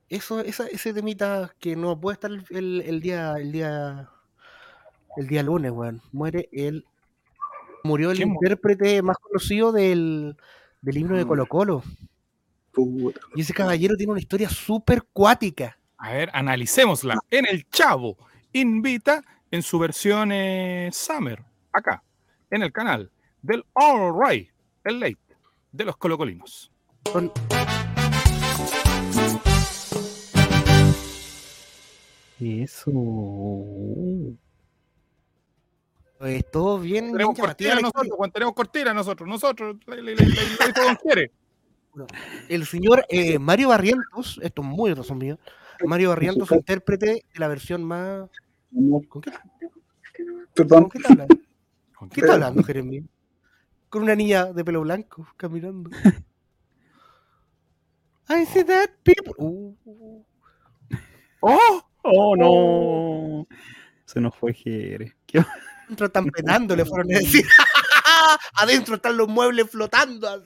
eso, esa, ese temita que no puede estar el, el- el día, el día, el día lunes, weón. Muere el, murió el intérprete más conocido del, del himno de Mm. Colo Colo. Puta. Y ese caballero tiene una historia súper cuática. A ver, analicémosla. En el Chavo invita en su versión eh, Summer, acá, en el canal del All Right, el late de los colocolinos. Son- Eso. Es todo bien, Tenemos cortina nosotros, Juan, tenemos cortina nosotros, nosotros, la, la, la, la, la- la- todo quiere. El señor eh, Mario Barrientos, esto es muy resumido, Mario Barrientos, intérprete de la versión más... ¿Con qué, Perdón. con qué está hablando? ¿Con ¿Qué qué? está hablando, Jeremías? Con una niña de pelo blanco caminando. I see that people. Uh, ¡Oh! Oh, no. Se nos fue Jere. ¿Qué- adentro están penando, le fueron a decir. Adentro están los muebles flotando.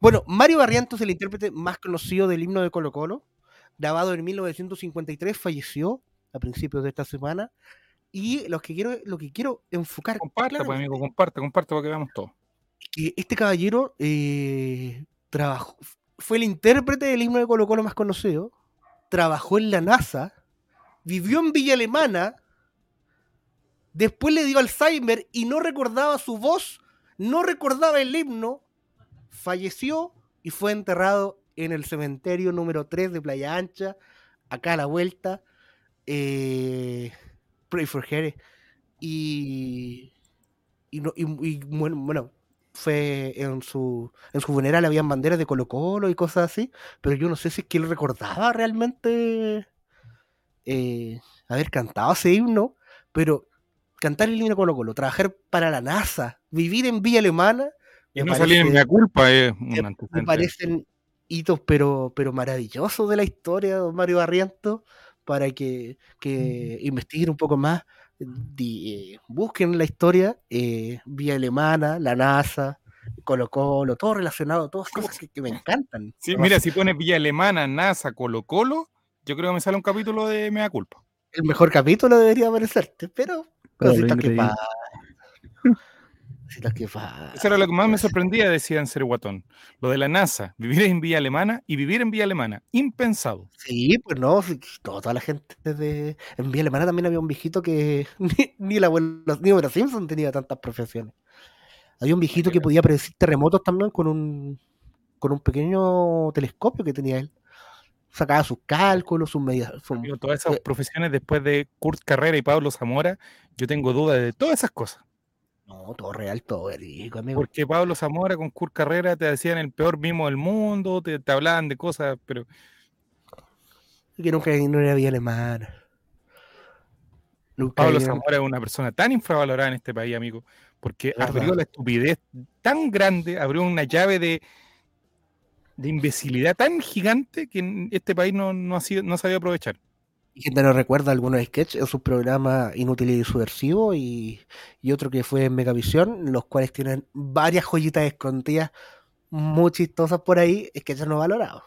Bueno, Mario Barrientos, el intérprete más conocido del himno de Colo Colo, grabado en 1953, falleció a principios de esta semana. Y lo que quiero, lo que quiero enfocar Comparta, pues, amigo, comparte, comparte para que veamos todo. que este caballero eh, trabajó, fue el intérprete del himno de Colo Colo más conocido, trabajó en la NASA, vivió en Villa Alemana, después le dio Alzheimer y no recordaba su voz, no recordaba el himno, falleció y fue enterrado en el cementerio número 3 de Playa Ancha, acá a la vuelta. Eh, pray for Jerez. Y, y, no- y- y bueno, bueno, fue en su, en su funeral habían banderas de Colo Colo y cosas así, pero yo no sé si es que él recordaba realmente eh, haber cantado ese himno, pero cantar el himno de Colo Colo, trabajar para la NASA, vivir en Villa Alemana, Y no salir en parece- mi culpa es un me- parecen hitos pero, pero maravillosos de la historia de don Mario Barrientos para que, que investiguen un poco más, di- eh, busquen la historia, eh, Vía Alemana, la NASA, Colo Colo, todo relacionado, todas cosas que, que me encantan. Sí, mira, si pones Villa Alemana, NASA, Colo Colo, yo creo que me sale un capítulo de Mea Culpa. El mejor capítulo debería aparecerte, pero cositas que. que. Eso era lo que más me sorprendía, decía en Ser Guatón. Lo de la NASA, vivir en Villa Alemana y vivir en Villa Alemana. Impensado. Sí, pues no, toda la gente de... En Vía Alemana también había un viejito que ni, ni el abuelo, ni Homero Simpson tenía tantas profesiones. Había un viejito que podía predecir terremotos también con un, con un pequeño telescopio que tenía él. Sacaba sus cálculos, sus medidas. sus- todas esas Eh. profesiones después de Kurt Carrera y Pablo Zamora, yo tengo dudas de todas esas cosas. No, todo real, todo verídico, amigo. Porque Pablo Zamora con Kurt Carrera te decían el peor mimo del mundo, te, te hablaban de cosas, pero Que nunca no era Vía Alemana. Nunca Pablo Zamora es una persona tan infravalorada en este país, amigo, porque abrió la estupidez tan grande, abrió una llave de, de imbecilidad tan gigante que en este país no, no ha sido, no ha sabido aprovechar. Y gente no recuerda algunos sketches en sus programas Inútiles y Subversivos y, y otro que fue en Megavisión, los cuales tienen varias joyitas escondidas muy chistosas por ahí, sketches no valorados.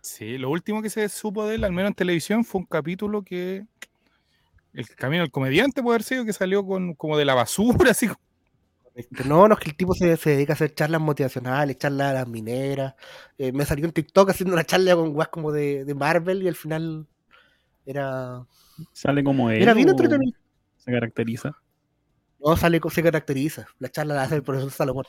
Sí, lo último que se supo de él, al menos en televisión, fue un capítulo que el camino del comediante puede haber sido que salió con como de la basura, así como- No, no, es que el tipo se, se dedica a hacer charlas motivacionales, charlas a las mineras. Eh, me salió en TikTok haciendo una charla con guas como de, de Marvel y al final era, Sale como él. era bien entretenido. Se caracteriza. No, sale, se caracteriza. La charla la hace el profesor Salomón.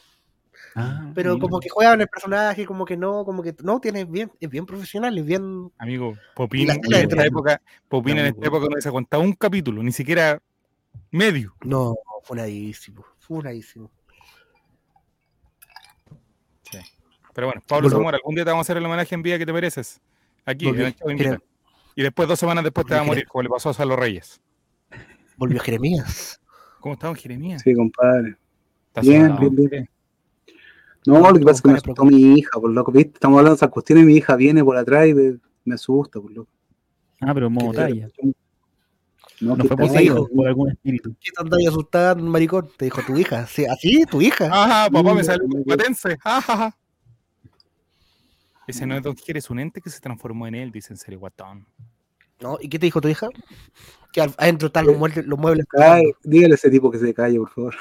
Ah, Pero mira. como que juega en el personaje, como que no, como que no, tiene bien, es bien profesional, es bien. amigo, Popín en esta época, Popín en esta época no se contaba un capítulo, ni siquiera medio. No, funadísimo, funadísimo. Pero bueno, Pablo Zamora, algún día te vamos a hacer el homenaje en vida que te mereces. Aquí, en el Chavo Invita. mira. Y después, dos semanas después, te va a morir, como le pasó a Salo Reyes. Volvió Jeremías. ¿Cómo está, don Jeremías? Sí, compadre. ¿Está Bien, bien, bien. No, lo que pasa es que me asustó mi hija, por loco. ¿viste? Estamos hablando de esas cuestiones y mi hija viene por atrás y me, me asusta, por loco. Ah, pero en modo talla. No, No fue poseído ahí, por algún espíritu. ¿Qué te andas asustada, maricón? Te dijo tu hija. Sí, ¿Así? ¿Tu hija? Ajá, papá, me salió un patense. Ajaja. Ese no es Don Quiere, es un ente que se transformó en él, dice en serio, guatón. ¿No? ¿Y qué te dijo tu hija? Que adentro están los muebles. Los muebles Cae, dígale a ese tipo que se calle, por favor.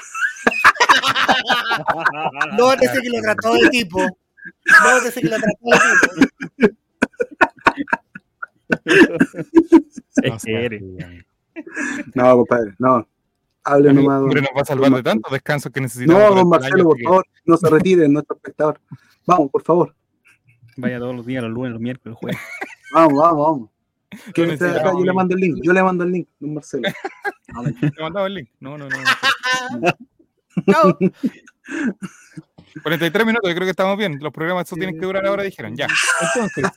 No, ese que lo trató de tipo. No, ese que lo trató de tipo. No eres. No, compadre, no. Hable nomás. hombre nos va a salvar de tantos descansos que necesitamos. No, don el Marcelo, por que- favor, no se retire, nuestro espectador. Vamos, por favor. Vaya todos los días, los lunes, los miércoles, los jueves. Vamos, vamos, vamos. Que Lo esté acá, necesitamos, yo le mando el link, yo le mando el link, don Marcelo. Te mandaba el link. No, no, no. No, 43 minutos, yo creo que estamos bien. Los programas estos tienen que durar ahora, dijeron. Ya. Entonces,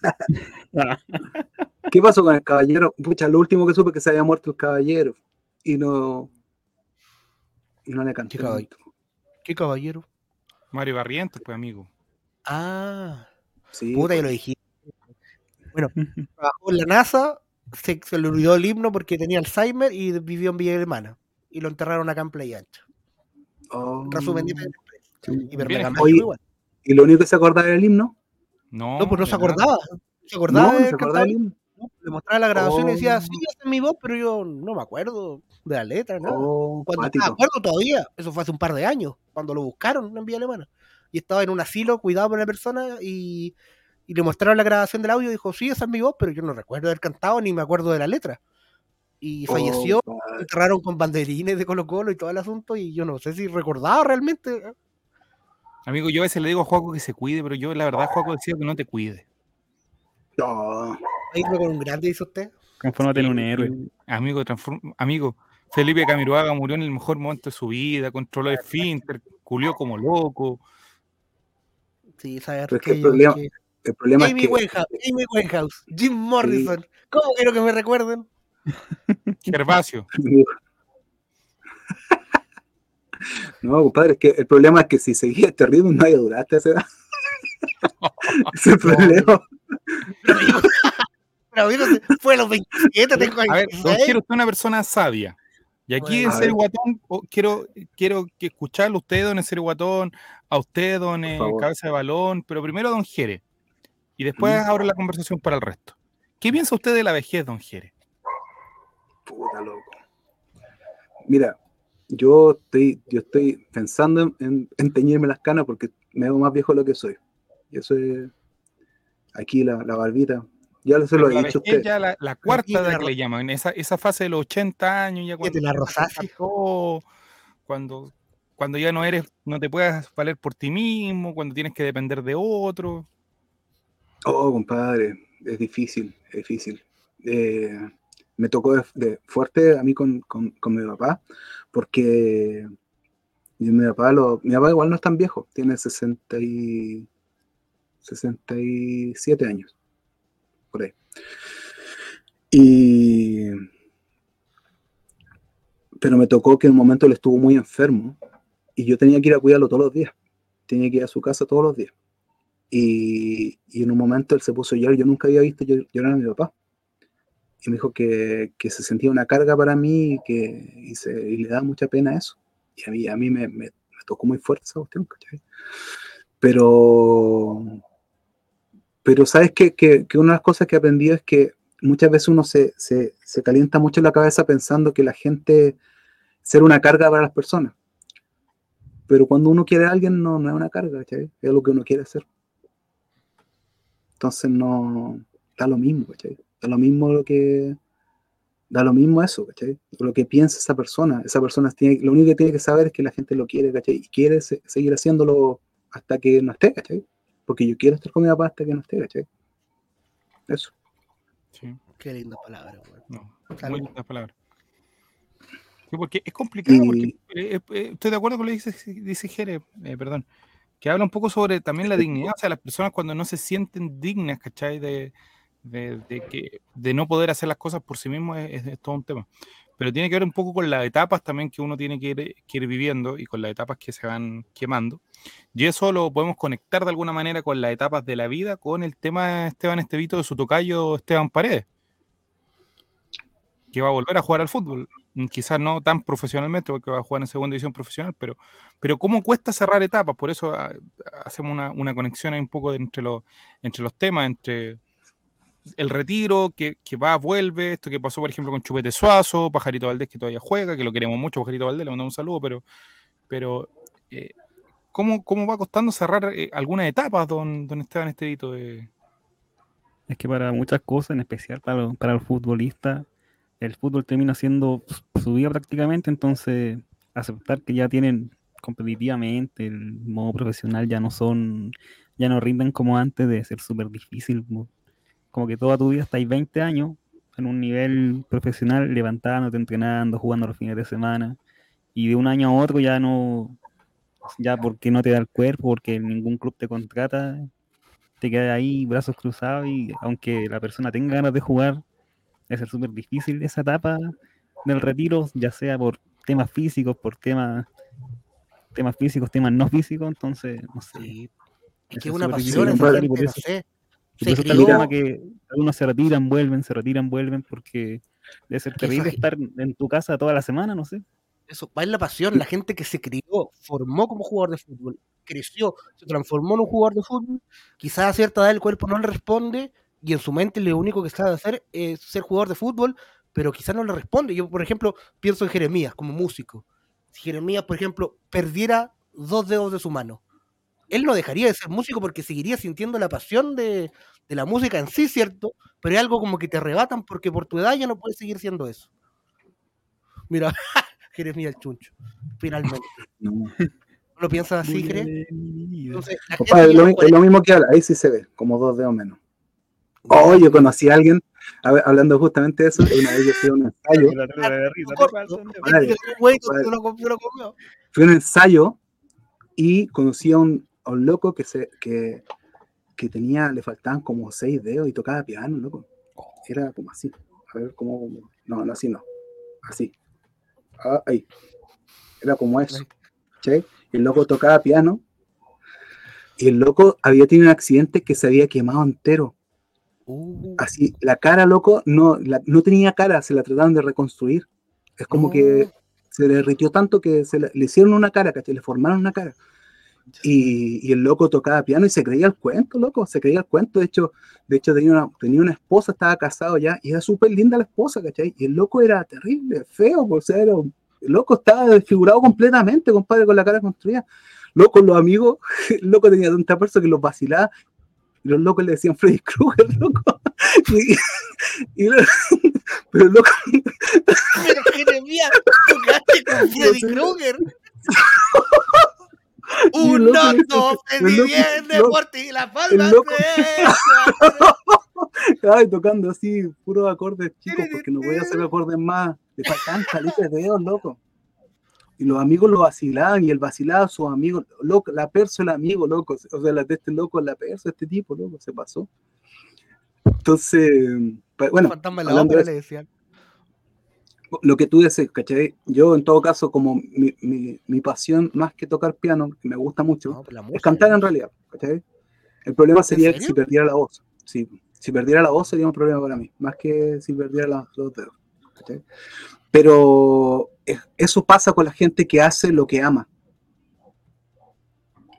¿Qué pasó con el caballero? Pucha, lo último que supe es que se había muerto el caballero. Y no. Y no le canté. ¿Qué caballero? ¿Qué caballero? Mario Barrientos, pues, amigo. Ah, Sí. puta, ya lo dijiste. Bueno, trabajó en la NASA, se, se le olvidó el himno porque tenía Alzheimer y vivió en Villa Alemana. Y lo enterraron acá en Playa Ancha. Oh. Resumen, dime. Y Oye. Y lo único que se acordaba era el himno. No, No, pues no se acordaba. No se acordaba No, de no se acordaba del himno. ¿no? Le mostraba la grabación y decía, Oh. sí, esa es mi voz, pero yo no me acuerdo de la letra, nada. Oh, Cuando cuático. me acuerdo todavía, eso fue hace un par de años, cuando lo buscaron en Vía Alemana. Y estaba en un asilo cuidado por una persona y, y le mostraron la grabación del audio y dijo, sí, esa es mi voz, pero yo no recuerdo haber cantado ni me acuerdo de la letra. Y Oh, falleció, enterraron con banderines de Colo Colo y todo el asunto y yo no sé si recordaba realmente. Amigo, yo a veces le digo a Juaco que se cuide, pero yo la verdad, Juaco, decía que no te cuide. No, Irme con un grande, dice usted. Confórmate en un héroe. Amigo, amigo, Felipe Camiroaga murió en el mejor momento de su vida, controló el finter, culió como loco. Sí, saber Pero es que que el yo- problema- que- el problema es Amy que Winehouse, Amy Winehouse, Jim Morrison. ¿Cómo quiero que me recuerden? Gervasio. No, compadre, es que el problema es que si seguía este ritmo no haya duraste a esa edad. Ese es el problema. Pero amigo, se- fue a los 27, tengo A ver, don 26. Jero, usted es una persona sabia. Y aquí Bueno, en a ver. Guatón, o- quiero, quiero que escucharlo a usted, don Serio Guatón, a usted, don eh. Cabeza de Balón, pero primero a don Jere. Y después Mm. abro la conversación para el resto. ¿Qué piensa usted de la vejez, don Jere? Puta loco. Mira, yo estoy, yo estoy pensando en, en- en teñirme las canas porque me veo más viejo de lo que soy. Y eso es aquí la, la barbita. Ya se lo he la dicho usted. ya la, la cuarta Aquí la edad que le llaman, esa, esa fase de los 80 años, ya cuando, te la todo, cuando, cuando ya no eres, no te puedes valer por ti mismo, cuando tienes que depender de otro. Oh, compadre, es difícil, es difícil. Eh, me tocó de, fuerte a mí con, con- con mi papá, porque mi papá, lo, mi papá igual no es tan viejo, tiene 60 y, 67 años, por ahí. Y, pero me tocó que en un momento él estuvo muy enfermo y yo tenía que ir a cuidarlo todos los días, tenía que ir a su casa todos los días. Y, en un momento él se puso a llorar, yo nunca había visto llor- llorar a mi papá. Y me dijo que, que se sentía una carga para mí y que y le daba mucha pena eso. Y a mí, a mí me, me- tocó muy fuerte esa cuestión, ¿cachai? Pero, pero sabes que, que, una de las cosas que aprendí es que muchas veces uno se, se, se calienta mucho la cabeza pensando que la gente ser una carga para las personas. Pero cuando uno quiere a alguien no, no es una carga, ¿cachai? Es lo que uno quiere hacer. Entonces no da lo mismo, ¿cachai? Da lo mismo lo que da lo mismo eso, ¿cachai? Lo que piensa esa persona, esa persona tiene, lo único que tiene que saber es que la gente lo quiere, ¿cachai? Y quiere se- seguir haciéndolo hasta que no esté, ¿cachai? Porque yo quiero estar con mi papá hasta que no esté, ¿cachai? Eso. Sí, Qué linda palabra, no, Salud. muy linda palabra. Sí, porque es complicado, Y- porque eh, eh, estoy de acuerdo con lo que dice, dice Jere, eh, perdón, que habla un poco sobre también la dignidad, o sea, las personas cuando no se sienten dignas, ¿cachai? De, de, de que, de no poder hacer las cosas por sí mismo es, todo un tema. Pero tiene que ver un poco con las etapas también que uno tiene que ir, que ir viviendo y con las etapas que se van quemando. Y eso lo podemos conectar de alguna manera con las etapas de la vida, con el tema de Esteban Estevito de su tocayo Esteban Paredes, que va a volver a jugar al fútbol. Mm, Quizás no tan profesionalmente, porque va a jugar en segunda división profesional, pero, pero cómo cuesta cerrar etapas. Por eso ah, hacemos una, una conexión un poco entre, los, entre los temas, entre el retiro, que, que va, vuelve, esto que pasó, por ejemplo, con Chupete Suazo, Pajarito Valdés, que todavía juega, que lo queremos mucho, Pajarito Valdés, le mandamos un saludo, pero, pero eh, ¿cómo, ¿cómo va costando cerrar eh, algunas etapas, don, don Esteban Estevito? De... Es que para muchas cosas, en especial para, los- para los futbolistas, el fútbol termina siendo su vida prácticamente, entonces aceptar que ya tienen competitivamente el modo profesional ya no son, ya no rinden como antes de ser súper difícil. mo- Como que toda tu vida estáis 20 años en un nivel profesional, levantándote, entrenando, jugando los fines de semana, y de un año a otro ya no, ya porque no te da el cuerpo, porque ningún club te contrata, te quedas ahí, brazos cruzados, y aunque la persona tenga ganas de jugar, es ser súper difícil esa etapa del retiro, ya sea por temas físicos, por temas temas físicos, temas no físicos, entonces, no sé. Es Eso que es una pasión y por gente, no eso- sé. Por eso está crió- el tema que algunos se retiran, vuelven, se retiran, vuelven, porque debe ser terrible estar en tu casa toda la semana, no sé. Eso, va en la pasión, la gente que se crió, formó como jugador de fútbol, creció, se transformó en un jugador de fútbol, quizás a cierta edad el cuerpo no le responde y en su mente lo único que sabe hacer es ser jugador de fútbol, pero quizás no le responde. Yo, por ejemplo, pienso en Jeremías como músico. Si Jeremías, por ejemplo, perdiera dos dedos de su mano, él no dejaría de ser músico porque seguiría sintiendo la pasión de, de la música en sí, ¿cierto? Pero es algo como que te arrebatan porque por tu edad ya no puedes seguir siendo eso. Mira, Jeremías el chuncho, finalmente. No. ¿No lo piensas así, puede- es lo mismo que habla, ahí sí se ve, como dos dedos menos. Oh, yo conocí a alguien, a ver, hablando justamente de eso, una vez yo fui a un ensayo, fui a un ensayo y conocí a un, a un loco que se que, que tenía, le faltaban como seis dedos y tocaba piano, loco. Era como así. A ver cómo. No, no así no. Así. Ah, ahí. Era como eso. Y el loco tocaba piano. Y el loco había tenido un accidente que se había quemado entero. Uh, Así, la cara, loco, no, la- no tenía cara, se la trataron de reconstruir. Es como no. que se le derritió tanto que se le, le hicieron una cara, ¿cachai? Le formaron una cara. Y, y el loco tocaba piano y se creía el cuento, loco, se creía el cuento. De hecho, de hecho tenía, una, tenía una esposa, estaba casado ya, y era súper linda la esposa, ¿cachai? Y el loco era terrible, feo, un- el loco estaba desfigurado completamente, compadre, con la cara construida. Loco, los amigos, el loco tenía tanta fuerza que los vacilaba, y los locos le decían Freddy Krueger, loco. Y, y lo- pero el loco, Pero Jeremías, con Freddy Krueger. Un loco- no se divierte loco- por ti la palma loco- se Ay, tocando así, puros acordes chicos, porque no voy a hacer acordes más. Le faltaban calitas de dedos, loco. Y los amigos lo vacilaban, y él vacilaba a sus amigos. Loco, la perso el amigo, loco. O sea, la de este loco, la perso, este tipo, loco, se pasó. Entonces, bueno, fantasma de la hablando ópera de le decían. lo que tú dices, ¿cachai? Yo, en todo caso, como mi, mi, mi pasión, más que tocar piano, que me gusta mucho, No, pues es cantar en realidad, ¿cachai? El problema sería que si perdiera la voz. Sí, si perdiera la voz sería un problema para mí, más que si perdiera la- los dedos. ¿cachai? Pero eh, eso pasa con la gente que hace lo que ama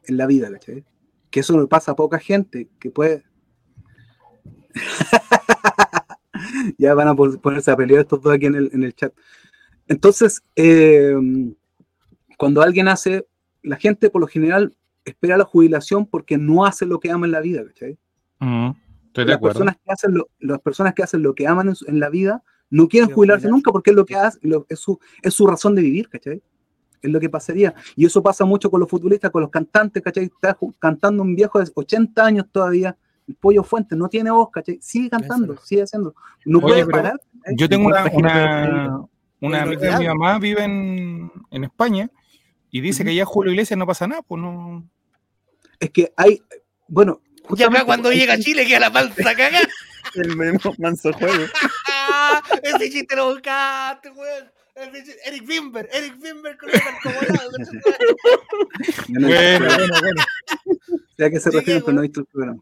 en la vida, ¿cachai? Que eso le pasa a poca gente que puede. ya van a pon- ponerse a pelear estos dos aquí en el, en el chat. Entonces, eh, cuando alguien hace, la gente por lo general espera la jubilación porque no hace lo que ama en la vida, ¿cachai? Ujú, Estoy de las acuerdo. personas que hacen lo, las personas que hacen lo que aman en, en la vida no quieren jubilarse nunca porque es lo que hace, lo- es, su, es su razón de vivir, ¿cachai? Es lo que pasaría. Y eso pasa mucho con los futbolistas, con los cantantes, ¿cachai? Está cantando un viejo de 80 años todavía, el pollo fuente, no tiene voz, ¿cachai? Sigue cantando, Eso. sigue haciendo. No Oye, puede parar. ¿cachai? Yo tengo una, que una, una amiga de mi mamá, vive en, en España, y dice que allá Julio Iglesias no pasa nada, pues no. Es que hay, bueno, Y acá justamente, cuando llega a Chile queda la panza cagada. El memo manso juego. Ese chiste lo buscaste, weón. Eric Bimber, Eric Bimber con el arcobolado. Ya no he visto el Bueno, bueno, bueno. Sé a qué se refieren, pero no he visto el programa.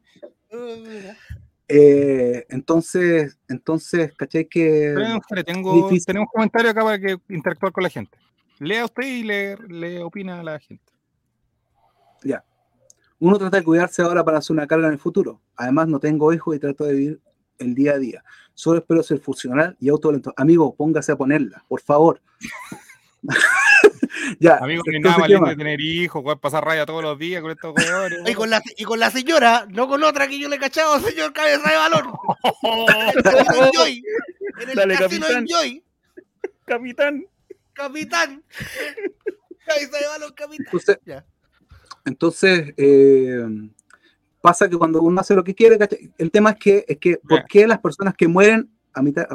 Eh, entonces, entonces, ¿cachai? Que Pero, tengo, tenemos un comentario acá para que interactuar con la gente. Lea usted y le, le opina a la gente. uno trata de cuidarse ahora para hacer una carga en el futuro. Además, no tengo hijos y trato de vivir el día a día. Solo espero ser funcional y autolento. Amigo, póngase a ponerla, por favor. ya, Amigo, no entonces, nada de tener hijos, pasar raya todos los días con estos jugadores. Y con, la, y con la señora, no con otra que yo le he cachado, señor cabeza de el casino Enjoy. En el Dale, casino capitán. Enjoy. Capitán. Capitán. Cabeza de balón, capitán. Entonces, Ya. entonces eh, pasa que cuando uno hace lo que quiere, ¿cachai? el tema es que, es que ¿por qué las personas que mueren a mitad,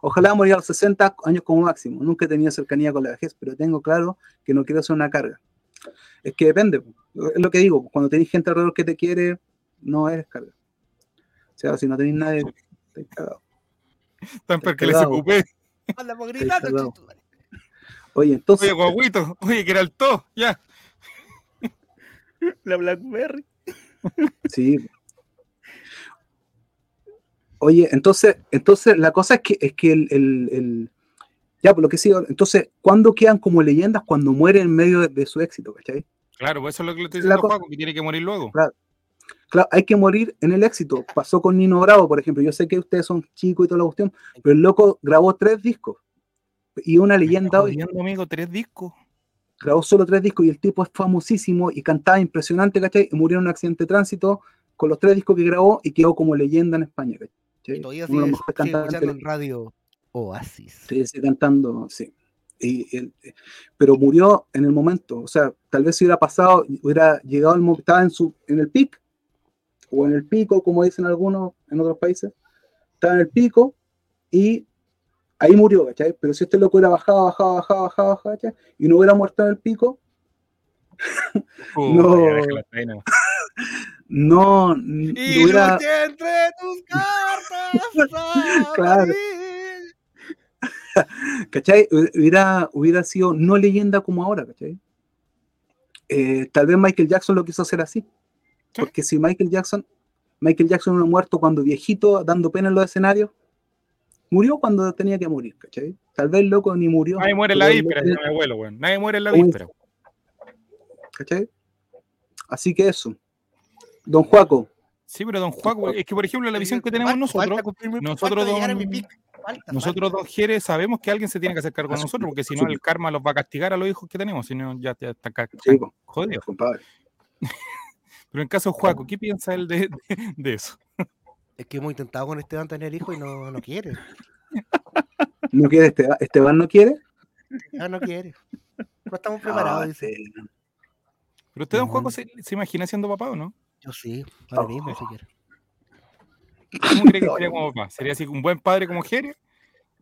ojalá morir a los 60 años como máximo? Nunca he tenido cercanía con la vejez, pero tengo claro que no quiero hacer una carga. Es que depende, es lo que digo, cuando tenés gente alrededor que te quiere, no eres carga. O sea, si no tenés nadie, te cagado. Tan peor que les cagado. ocupé. Oye, entonces, Oye, guaguito, oye, que era el to, ya. La Blackberry. Sí. Oye, entonces, entonces la cosa es que es que el, el- el- ya por lo que sigo, entonces, ¿cuándo quedan como leyendas cuando mueren en medio de, de su éxito, ¿cachai? Claro, pues eso es lo que le estoy diciendo Paco, que tiene que morir luego. Claro, hay que morir en el éxito. Pasó con Nino Bravo, por ejemplo. Yo sé que ustedes son chicos y toda la cuestión, pero el loco grabó tres discos y una leyenda hoy. Amigo, tres discos. Grabó solo tres discos y el tipo es famosísimo y cantaba impresionante, ¿cachai? Y murió en un accidente de tránsito con los tres discos que grabó y quedó como leyenda en España, ¿cachai? Y todavía sigue, sigue escuchando en radio Oasis. Sí, sí, cantando, sí. Y, él- pero murió en el momento, o sea, tal vez si hubiera pasado, hubiera llegado el momento, estaba en, su, en el pic, o en el pico, como dicen algunos en otros países, estaba en el pico y ahí murió, ¿cachai? Pero si este loco hubiera bajado, bajado, bajado, bajado, bajado, ¿cachai? Y no hubiera muerto en el pico, No. no, n- no Y hubiera, entre tus cartas. Claro. ¿cachai? Hubiera, hubiera sido no leyenda como ahora, ¿cachai? Eh, tal vez Michael Jackson lo quiso hacer así. Porque si Michael Jackson, Michael Jackson no ha muerto cuando viejito, dando pena en los escenarios, murió cuando tenía que morir, ¿cachai? Tal vez loco ni murió. Nadie muere en la víspera, loco- mi abuelo, weón. Nadie muere en la víspera. ¿cachai? Así que eso. Don Juaco, Sí, pero don Juaco, es que por ejemplo la visión que tenemos nosotros, nosotros don- nosotros dos Jerez sabemos que alguien se tiene que acercar con Ah, sí, nosotros, porque si no el karma los va a castigar a los hijos que tenemos, si no ya, ya está jodido. compadre. Pero en caso de Juaco, ¿qué piensa él de, de- de eso? Es que hemos intentado con Esteban tener hijos y no, no quiere. ¿No quiere Esteban? ¿Esteban no quiere? Ya no quiere. No estamos preparados, Ah, dice. sí. Pero usted, don No. Juaco, ¿se, se imagina siendo papá o no? Yo sí, ahora Oh. mismo si quiere. ¿Cómo cree que sería como papá? ¿Sería así un buen padre como Jerez?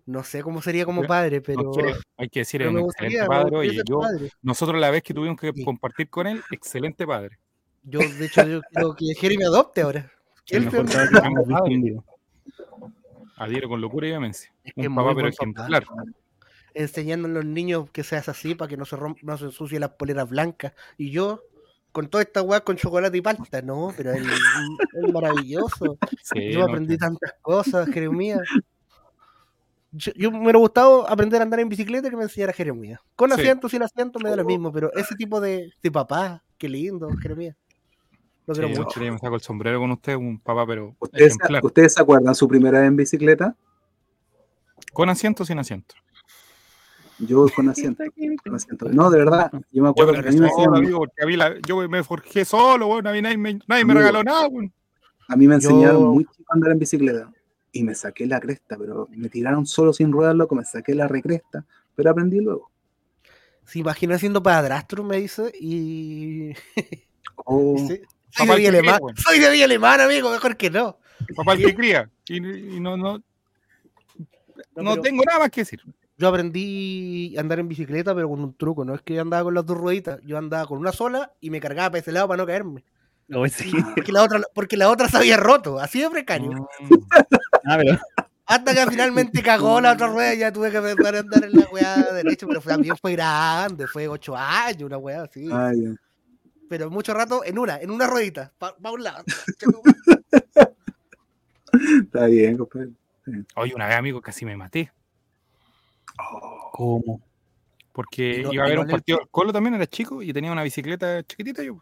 No sé cómo sería como padre, pero, No, hay que decir, es un excelente gustaría, padre. Oye, yo, padre. nosotros la vez que tuvimos que Sí. compartir con él, excelente padre. Yo, de hecho, yo quiero que Jerry me adopte ahora. El él sea mejor mi padre que papá. hemos visto en vivo. Adhiero con locura y vehemencia. Es que Un papá, pero ejemplar. enseñando a los niños que seas así para que no se romp- no se ensucien las poleras blancas. Y yo, con toda esta weá con chocolate y palta, no, pero es maravilloso. Sí, yo no, aprendí tantas cosas, Jeremías. Yo, yo me hubiera gustado aprender a andar en bicicleta que me enseñara Jeremías. Con Sí. asiento, sin asiento, me da lo mismo, pero ese tipo de, de papá, qué lindo, Jeremías. Lo quiero mucho. Jerez, me saco el sombrero con usted, un papá, pero ¿Ustedes. ¿Ustedes se acuerdan su primera vez en bicicleta? Con asiento o sin asiento. Yo con asiento. con asiento. No, de verdad, yo me Yo acuerdo que a mí me, solo, enseñaron, amigo, porque a mí la- yo me forjé solo, weón, a mí nadie me, nadie me regaló nada, weón. a mí me enseñaron Yo- muy chico a andar en bicicleta y me saqué la cresta, pero me tiraron solo sin ruedas, loco, me saqué la recresta, pero aprendí luego. Se imagina siendo padrastro, me dice, y. Oh, soy de Villa cría, weón. soy de Villa Alemán, amigo, mejor que no. Papá el que cría. Y, y no, no, No, tengo nada más que decir. Yo aprendí a andar en bicicleta, pero con un truco. No es que andaba con las dos rueditas. Yo andaba con una sola y me cargaba para ese lado para no caerme. Sí. Porque la otra, porque la otra se había roto. Así de precario. Mm. Ah, pero Hasta que finalmente cagó la otra rueda y ya tuve que empezar a andar en la weá derecha. Pero también fue grande, fue ocho años, una weá así. ah, ya. Pero mucho rato en una, en una ruedita, para un lado. Está bien, compadre. Oye, una vez, amigo, casi me maté. ¿cómo? Porque no- iba a no un partido del Colo también, era chico, y tenía una bicicleta chiquitita yo.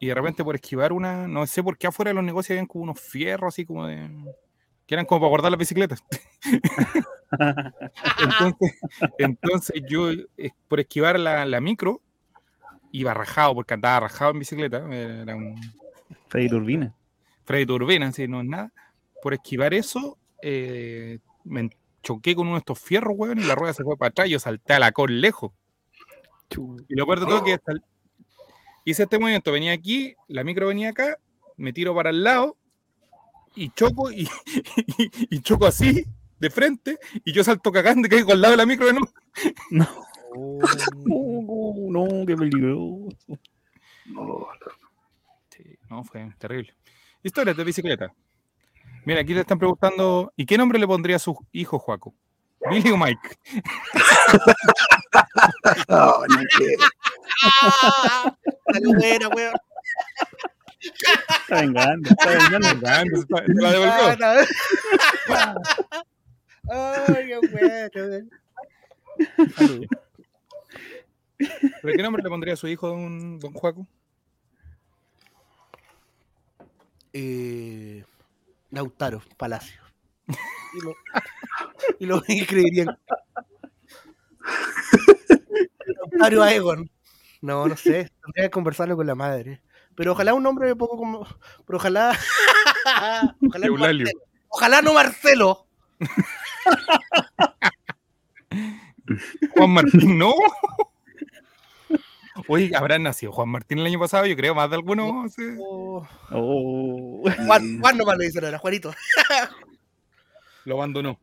Y de repente por esquivar una, no sé por qué afuera de los negocios habían como unos fierros así como de... que eran como para guardar las bicicletas. entonces, entonces yo eh, por esquivar la, la micro iba rajado, porque andaba rajado en bicicleta, era un Freddy Turbina. Freddy Turbina, así no es nada. Por esquivar eso, eh, me choqué con uno de estos fierros, weón, y la rueda se fue para atrás y yo salté a la col lejos. Y lo peor de todo es que sal- hice este movimiento, venía aquí, la micro venía acá, me tiro para el lado y choco y, y choco así, de frente, y yo salto cagando y caigo al lado de la micro de nuevo. No, Oh, no, no, qué peligroso. Oh, Sí, no, fue terrible. Historias de bicicleta. Mira, aquí le están preguntando, ¿y qué nombre le pondría a su hijo, Juaco? ¿Billy o Mike? no, que- Salió buena, weón. Está vengando, está vengando. Ah, entonces, ¿Se la devolvió? Ay, qué bueno, weón. ¿Pero qué nombre le pondría a su hijo, don, don Juaco? eh, Lautaro Palacio. Y lo, y lo escribirían. Mario Aegon. No, no sé. Tendría que conversarlo con la madre. Pero ojalá un hombre poco como. Pero ojalá. ojalá, no. Marcelo. ojalá no Marcelo. Juan Martín, no. Oye, habrán nacido Juan Martín el año pasado, yo creo, más de algunos. sí. Oh, Oh. Juan, Juan nomás le dicen ahora, Juanito. Lo abandonó.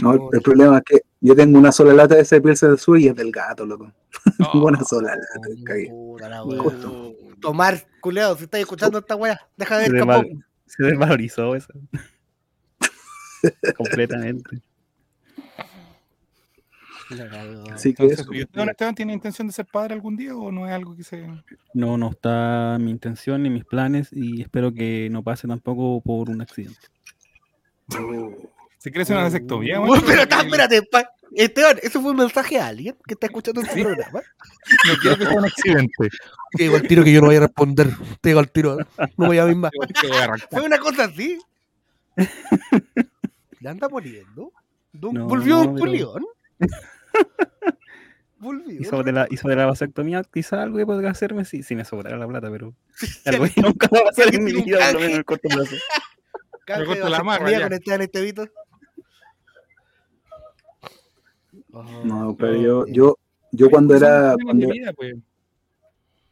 No, el, el problema es que yo tengo una sola lata de ese Pilsen del Sur y es del gato, loco. Tengo una sola lata, cagué. Wea. Tomar, culeado, si estás escuchando esta weá, deja de Se, ver desval- capón. se desvalorizó eso. Completamente. Así que Entonces, eso. ¿y usted, don Esteban, tiene intención de ser padre algún día o no es algo que se.? No, no está mi intención ni mis planes y espero que no pase tampoco por un accidente. ¿Se hacer una vasectomía? Macho? pero está, espérate, pa- Esteban, ¿eso fue un mensaje a alguien que está escuchando este programa? No quiero que sea un accidente. Te digo al tiro que yo no voy a responder. Te digo al tiro, no voy a misma. Te voy a arrancar. Fue una cosa así. ¿Le anda poniendo? ¿Du- No, ¿Volvió no, Don pero- Julián? ¿Volvió? Y sobre la, y sobre la vasectomía, quizá algo que podría hacerme si, si me sobrara la plata, pero algo que nunca va a pasar en mi alguien vida, por lo menos en el corto plazo. Me corto la con Esteban Estevito. No, pero yo, yo, yo cuando era. Cuando, pues.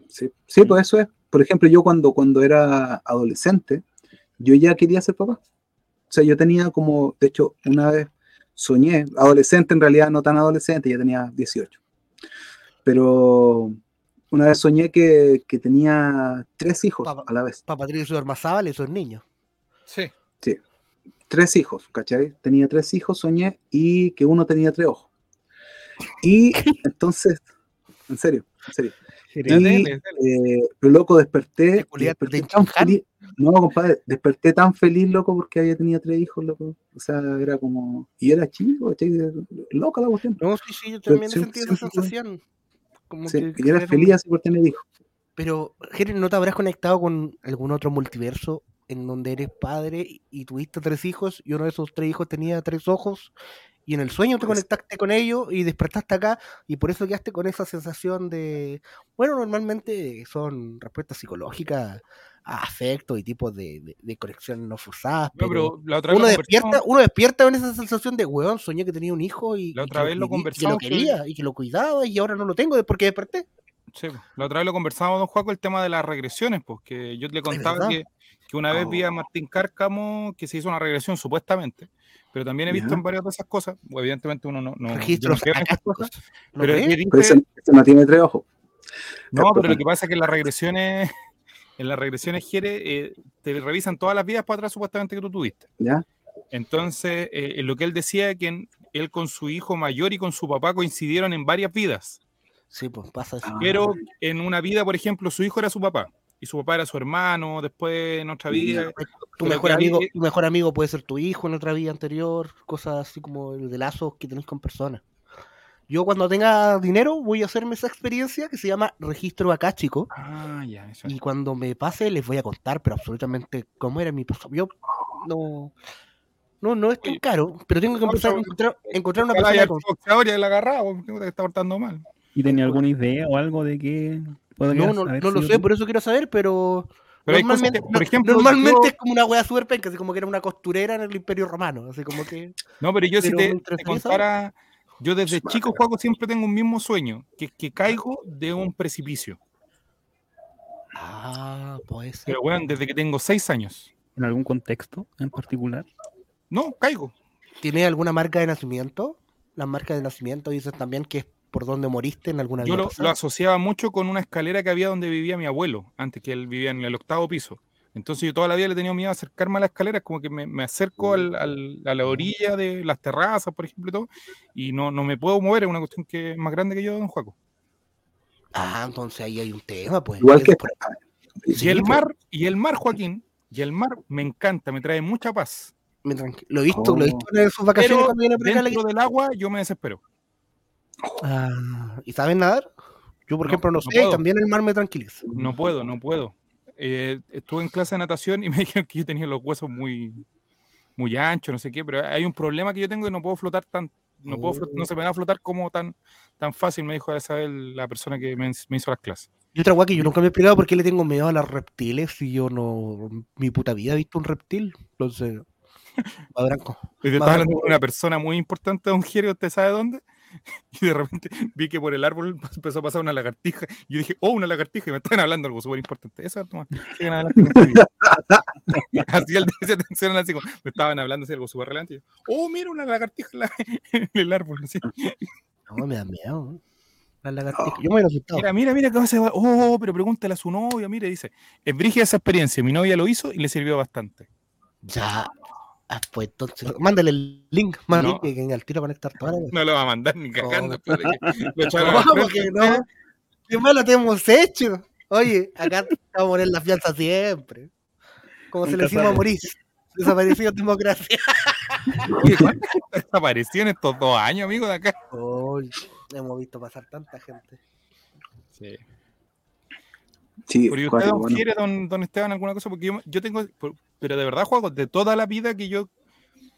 sí, sí, pues eso es. Por ejemplo, yo cuando, cuando era adolescente, yo ya quería ser papá. O sea, yo tenía como, de hecho, una vez soñé, adolescente en realidad, no tan adolescente, ya tenía 18. Pero una vez soñé que, que tenía tres hijos Papá. a la vez. Para Patricio Armazábal, esos niños. Sí. tres hijos, ¿cachai? Tenía tres hijos, soñé, y que uno tenía tres ojos. Y entonces, en serio, en serio. Y, dale. eh, pero loco, desperté, ¿Te culiaste desperté de tan Chinchán? feliz. No, compadre, desperté tan feliz, loco, porque había tenido tres hijos, loco. O sea, era como. Y era chico, ¿cachai? Loca la cuestión. No, sí, sí, yo Pero también siempre- sentí esa siempre fue- sensación. Como Sí, que y era feliz así por tener hijos. Pero, Jerry, ¿no te habrás conectado con algún otro multiverso en donde eres padre y- tuviste tres hijos y uno de esos tres hijos tenía tres ojos y en el sueño te conectaste con ellos y despertaste acá y por eso quedaste con esa sensación de, bueno, normalmente son respuestas psicológicas a afecto y tipos de, de- no forzadas, No, pero, pero la otra vez uno lo despierta, uno despierta con esa sensación de, weón, soñé que tenía un hijo y, La y otra que vez lo y que que- quería y que lo cuidaba y ahora no lo tengo porque desperté. Sí, pues, la otra vez lo conversábamos, don Juaco, el tema de las regresiones, pues que yo le contaba que, que una vez vi a. Martín Cárcamo que se hizo una regresión supuestamente, pero también he visto en varias de esas cosas, o evidentemente uno no, no, Registros creo en esas acásticos. cosas, ¿Lo pero ves? que dice- Pero ese, ese no tiene tres ojos. no, pero lo que pasa es que las regresiones, en las regresiones Jere, eh, te revisan todas las vidas para atrás supuestamente que tú tuviste. ¿Ya? Entonces, eh, lo que él decía que en- él con su hijo mayor y con su papá coincidieron en varias vidas. Sí, pues pasa eso. Ah. Pero en una vida, por ejemplo, su hijo era su papá y su papá era su hermano, después en otra vida. Tu pero mejor, que amigo, tu mejor amigo puede ser tu hijo en otra vida anterior, cosas así como de lazos que tenés con personas. Yo cuando tenga dinero voy a hacerme esa experiencia que se llama registro acá, chico. Ah, ya, eso. Y cuando me pase les voy a contar, pero absolutamente cómo era mi. Yo no, no, no es tan Oye, caro, pero tengo que empezar a encontrar, encontrar una persona con... el boxeador y la agarrado, porque te está portando mal. ¿Y tenía alguna idea o algo de qué No, no, lo sé, tú? por eso quiero saber, pero Pero normalmente, que, por ejemplo, normalmente yo- es como una wea super penca, así como que era una costurera en el Imperio Romano, así como que... no, pero yo si pero te, me te interesaría contara, yo desde chico juego siempre tengo un mismo sueño, que, que caigo de un precipicio. Ah, pues ser. Pero bueno, desde que tengo seis años. ¿En algún contexto en particular? No, caigo. ¿Tiene alguna marca de nacimiento? Las marcas de nacimiento dicen también que es por donde moriste en alguna Yo vida lo, asociaba mucho con una escalera que había donde vivía mi abuelo, antes que él vivía en el octavo piso. Entonces yo toda la vida le he tenido miedo a acercarme a la escalera, como que me, me acerco al- al- a la orilla de las terrazas, por ejemplo, y todo, y no, no me puedo mover, es una cuestión que es más grande que yo, don Juaco. Ah, entonces ahí hay un tema, pues. Igual que. Y el mar, y el mar, Joaquín, y el mar me encanta, me trae mucha paz. me Lo he visto, lo he Oh. visto en sus vacaciones Pero cuando viene por acá. dentro del agua yo me desespero. Ah, ¿Y saben nadar? Yo, por No, ejemplo, no, no sé, y también el mar me tranquiliza. No puedo, no puedo. Eh, estuve en clase de natación y me dijeron que yo tenía los huesos muy, muy anchos, no sé qué, pero hay un problema que yo tengo que no puedo flotar tan, no, puedo, no se me va a flotar como tan, tan fácil, me dijo esa vez la persona que me, me hizo las clases. Y otra weá que yo nunca me he explicado por qué le tengo miedo a los reptiles si yo no. Mi puta vida he visto un reptil. Entonces. Madranco. Y te Más estaba hablando con una persona muy importante, don Jerry, ¿usted sabe dónde? Y de repente vi que por el árbol empezó a pasar una lagartija. Y yo dije, oh, una lagartija, y me estaban hablando algo súper importante. Eso, vida. Así él decía atención, así como, me estaban hablando así algo súper relevante. y yo, oh, mira una lagartija en, la- el árbol. así. No, me da miedo. ¿eh? Las lagartijas. Yo me hubiera asustado. Mira, mira, mira cómo se va. Oh, pero pregúntale a su novia. Mire, dice, es brígida esa experiencia. Mi novia lo hizo y le sirvió bastante. Ya. Ah, pues entonces. Mándale el link. Mándale No. que venga al tiro a conectar toda la No lo va a mandar ni cagando. No. después de que lo echaron No, frente. porque no. Qué malo te hemos hecho. Oye, acá te vamos a poner la fianza siempre. Como se le decimos a. Moris. Desapareció en democracia. Oye, ¿cuánta gente desapareció en estos dos años, amigo, de acá? Oye, hemos visto pasar tanta gente. Sí. Sí, ¿Pero y usted, cuatro, don bueno. quiere, don, don Esteban, alguna cosa? Porque yo, yo tengo, pero de verdad, juego de toda la vida que yo,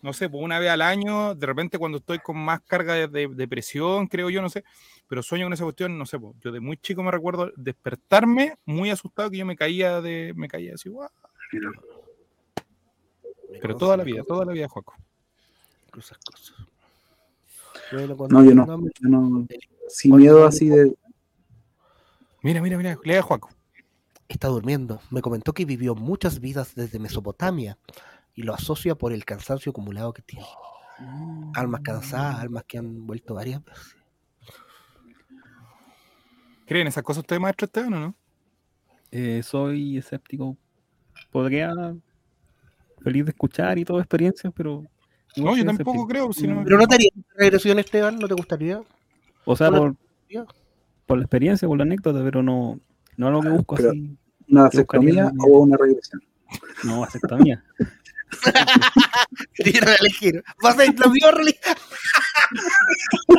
no sé, pues una vez al año, de repente cuando estoy con más carga de, de- de presión, creo yo, no sé, pero sueño con esa cuestión, no sé, pues, yo de muy chico me recuerdo despertarme muy asustado que yo me caía de, me caía así, guau. Pero toda la vida, toda la vida, Juaco. Cosas. Cuando- No, yo no. Yo no- sin miedo así de. Mira, mira, mira, lea Juaco. Está durmiendo. Me comentó que vivió muchas vidas desde Mesopotamia y lo asocia por el cansancio acumulado que tiene. Almas cansadas, almas que han vuelto varias veces. ¿Creen esas cosas ustedes, maestro Esteban, o no? Eh, soy escéptico. Podría feliz de escuchar y toda experiencia, pero. No, yo tampoco escéptico. creo. Si no, Pero no te haría regresión, Esteban, ¿no te gustaría? O sea, por, por la experiencia, por la anécdota, pero no, no algo que busco Pero- así. ¿Una vasectomía o una regresión? No, aceptamía. Quería elegir. ¿Vas a ir la peor religión?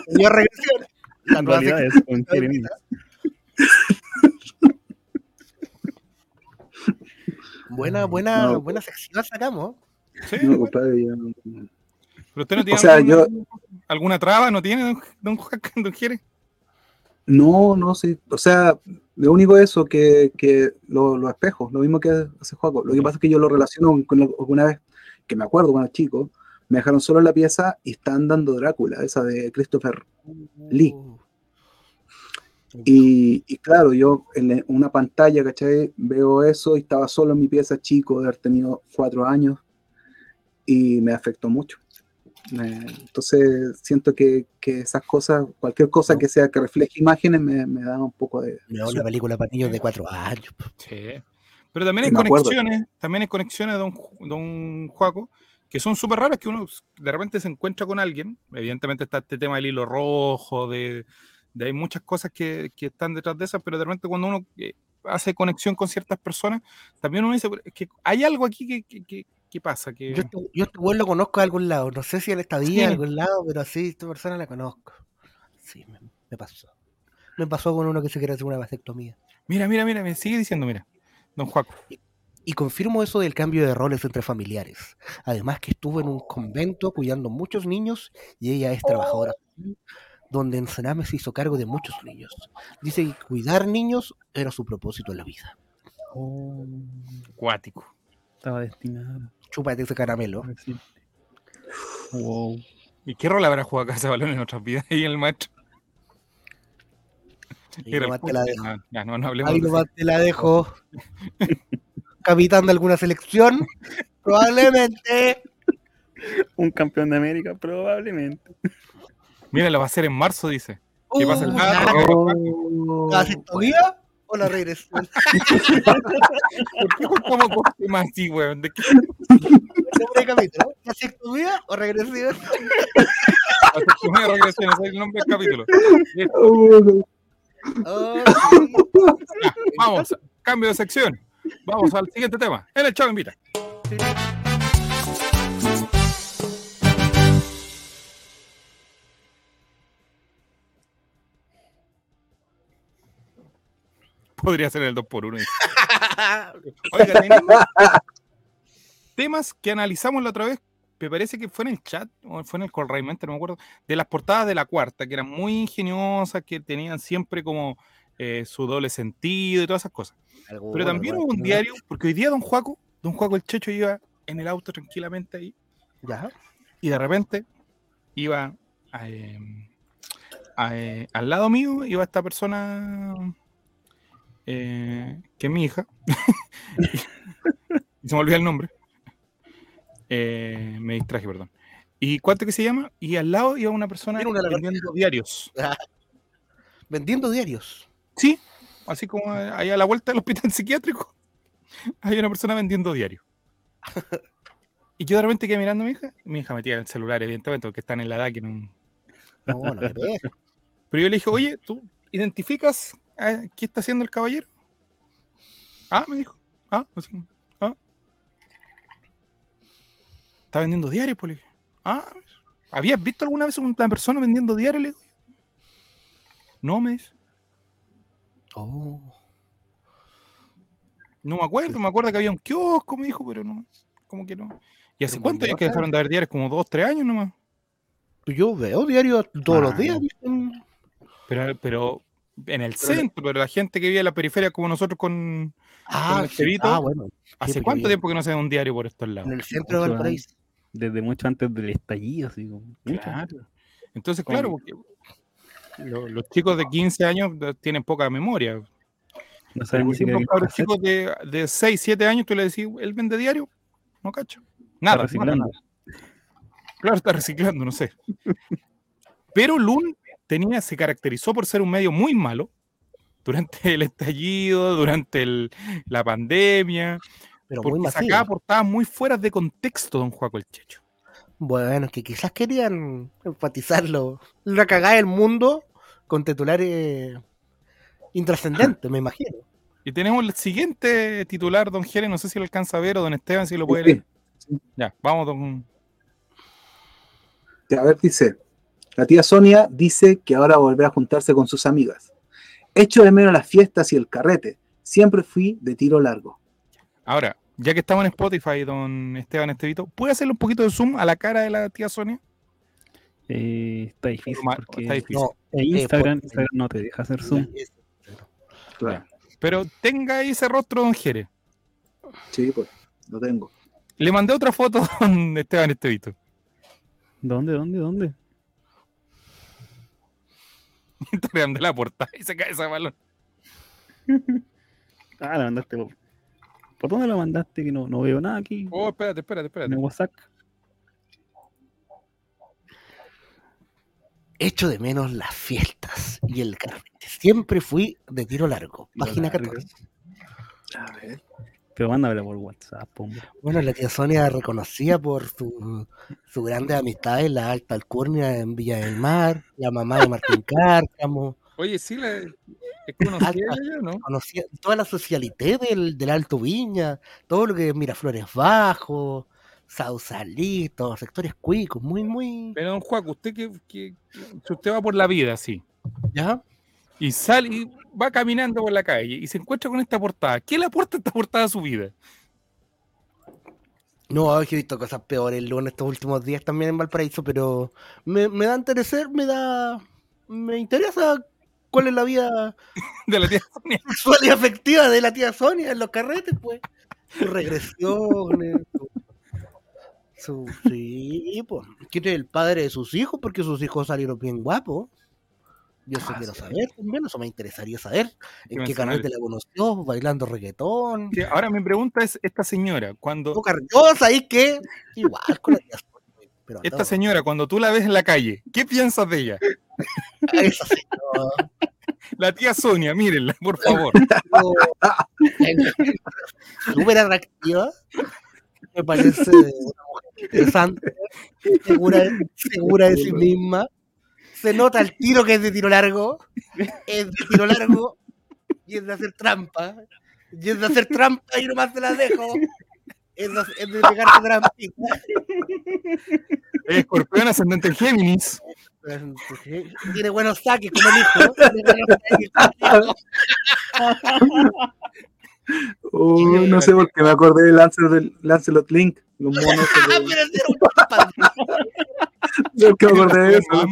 Yo regresión. La En realidad es con Jeremías. Buena, buena, No. buena sección sacamos. Sí, No, compadre, yo- pero usted no tiene O sea, alguna, yo- alguna traba, ¿no tiene, don, don Juan, don Jere? No, no, sí. O sea, lo único es eso, que, que lo- los espejos, lo mismo que hace Juaco. Lo que pasa es que yo lo relaciono con lo- alguna vez que me acuerdo cuando chico, me dejaron solo la pieza y están dando Drácula, esa de Christopher. Lee. Y, y claro, yo en una pantalla, ¿cachai? Veo eso y estaba solo en mi pieza chico, de haber tenido cuatro años y me afectó mucho. Me- entonces siento que, que esas cosas, cualquier cosa que sea que refleje imágenes, me, me da un poco de... Me da una película para niños de cuatro años. Sí. Pero también hay Me acuerdo. conexiones, también hay conexiones, don, don Juaco, que son súper raras, que uno de repente se encuentra con alguien. Evidentemente está este tema del hilo rojo, de, de hay muchas cosas que, que están detrás de esas, pero de repente cuando uno eh, hace conexión con ciertas personas, también uno dice, "Pero es que hay algo aquí que, que, que pasa. Yo, este, yo este weón lo conozco de algún lado. No sé si en esta vida, Sí. de algún lado, pero sí, esta persona la conozco. Sí, me, me pasó. Me pasó con uno que se quiere hacer una vasectomía. Mira, mira, mira, me sigue diciendo, mira, don Juaco. Y confirmo eso del cambio de roles entre familiares. Además que estuvo en un convento cuidando muchos niños y ella es trabajadora donde en Sename se hizo cargo de muchos niños. Dice que cuidar niños era su propósito en la vida. Oh, Cuático. Estaba destinado. Chúpate ese caramelo. Wow. ¿Y qué rol habrá jugado Casa Balón en otras vidas ahí el maestro? Nomás el te la dejo. Ya, no, no hablemos Ahí de nomás te la dejo. Capitán de alguna selección. Probablemente. Un campeón de América, probablemente. Mira, lo va a hacer en marzo, dice. ¿Qué pasa? Uh, Ah. Oh, ¿La vasectomía o la regresión? ¿Por qué con temas así, weón? ¿De qué de capítulo. ¿Vasectomía o regresión? vasectomía regresión? Ese es el nombre del capítulo. Oh, Oh, sí. ya, vamos, cambio de sección. Vamos al siguiente tema. En el Chavo Invita. Podría ser el 2x1. Oiga, tenemos temas que analizamos la otra vez, me parece que fue en el chat, o fue en el Call realmente no me acuerdo, de las portadas de la cuarta, que eran muy ingeniosas, que tenían siempre como eh, su doble sentido y todas esas cosas. Pero también hubo un diario, porque hoy día Don Juaco, Don Juaco el Checho iba en el auto tranquilamente ahí, Ya. y de repente iba eh, a, eh, al lado mío, iba esta persona eh, que mi hija, se me olvidó el nombre, Eh, me distraje, perdón. ¿Y cuánto que se llama? Y al lado iba una persona una vendiendo diarios. Vendiendo diarios. Sí, así como ahí a la vuelta del hospital psiquiátrico, hay una persona vendiendo diarios. Y yo de repente quedé mirando a mi hija, mi hija metía el celular, evidentemente, porque están en la edad que no. No. Pero yo le dije, oye, ¿tú identificas qué está haciendo el caballero? Ah, me dijo. Ah, ah. Está vendiendo diarios, pues. Ah, ¿habías visto alguna vez una persona vendiendo diarios? No, me dice. Oh. No me acuerdo, me acuerdo que había un kiosco, me dijo, pero no, como que no. ¿Y hace cuánto años que dejaron de ver diarios? Como dos, tres años nomás. Yo veo diarios todos los Ah, días. Pero, pero en el centro, pero la gente que vive en la periferia como nosotros con... Ah, sí. Cheverito, ah, bueno. ¿Hace cuánto tiempo que no se ve un diario por estos lados? En el centro de Mucho Valparaíso. Desde mucho antes del estallido, así como. Claro. Entonces, Con- claro, porque lo- los chicos de 15 años de- tienen poca memoria. No qué a los chicos de, de 6, 7 años, tú le decís, ¿él vende diario? No cacho. Nada, reciclando. nada. Claro, está reciclando, no sé. Pero Lun tenía, se caracterizó por ser un medio muy malo durante el estallido, durante el- la pandemia, Pero muy porque masivo. sacaba portadas muy fuera de contexto, don Juaco el Checho. Bueno, que quizás querían enfatizarlo. La cagada del mundo con titulares intrascendentes, me imagino. Y tenemos el siguiente titular, don Jerez, no sé si lo alcanza a ver o don Esteban, si lo puede Sí. leer. Ya, vamos, don. A ver, dice, la tía Sonia dice que ahora volverá a juntarse con sus amigas. Echo de menos las fiestas y el carrete. Siempre fui de tiro largo. Ahora, ya que estamos en Spotify, don Esteban Estevito, ¿puede hacerle un poquito de zoom a la cara de la tía Sonia? Eh, está difícil porque está difícil. No, en Instagram, por- Instagram no te deja hacer zoom. Claro. Pero tenga ahí ese rostro, don Jerez. Sí, pues, lo tengo. Le mandé otra foto a don Esteban Estevito. ¿Dónde, dónde, dónde? Instagram de la portada y se cae ese balón. Ah, la mandaste. ¿Por, ¿por dónde la mandaste? Que no, no veo nada aquí Oh, espérate, espérate, en espérate. el WhatsApp. Echo de menos las fiestas y el carrete. Siempre fui de tiro largo. Página largo. 14. A ver. Pero mándamela por WhatsApp, hombre. Bueno, la tía Sonia reconocida por su, su grandes amistades, la alta alcurnia en Villa del Mar, la mamá de Martín Cárcamo, Oye, sí, la, es conocida ella, ¿no? conocía toda la socialité del, del Alto Viña, todo lo que es Miraflores Bajo, Sausalito, sectores cuicos, muy, muy... Pero don Juaco, usted que, que- si usted va por la vida así ¿Ya? Y sale y va caminando por la calle y se encuentra con esta portada, ¿qué le aporta esta portada a su vida? No, he visto cosas peores en estos últimos días también en Valparaíso, pero me, me da interesar, me da... Me interesa cuál es la vida De la tía Sonia. sexual y afectiva de la tía Sonia en los carretes, pues. Sus regresiones. Su, su- sí, pues. ¿Quién es el padre de sus hijos? Porque sus hijos salieron bien guapos. Yo eso Ah, quiero sí. saber también, eso me interesaría saber. ¿En qué suena carrete la conoció? ¿Bailando reggaetón? Ahora mi pregunta es, esta señora, cuando Yo sabéis que igual con la tía. Pero esta no, señora, cuando tú la ves en la calle, ¿qué piensas de ella? esa señora, La tía Sonia, mírenla, por favor. súper atractiva. Me parece una mujer interesante, segura, segura de sí misma. Se nota el tiro que es de tiro largo. Es de tiro largo y es de hacer trampa. Y es de hacer trampa y nomás te la dejo. Es de, es de pegarte trampita. Es escorpión ascendente en Géminis. Tiene buenos saques como el hijo. Tiene buenos. Oh, no sé por qué me acordé de Lancelot, Lancelot Link. Los monos. se Ah, le- pero era un pan- Yo que me acordé de eso.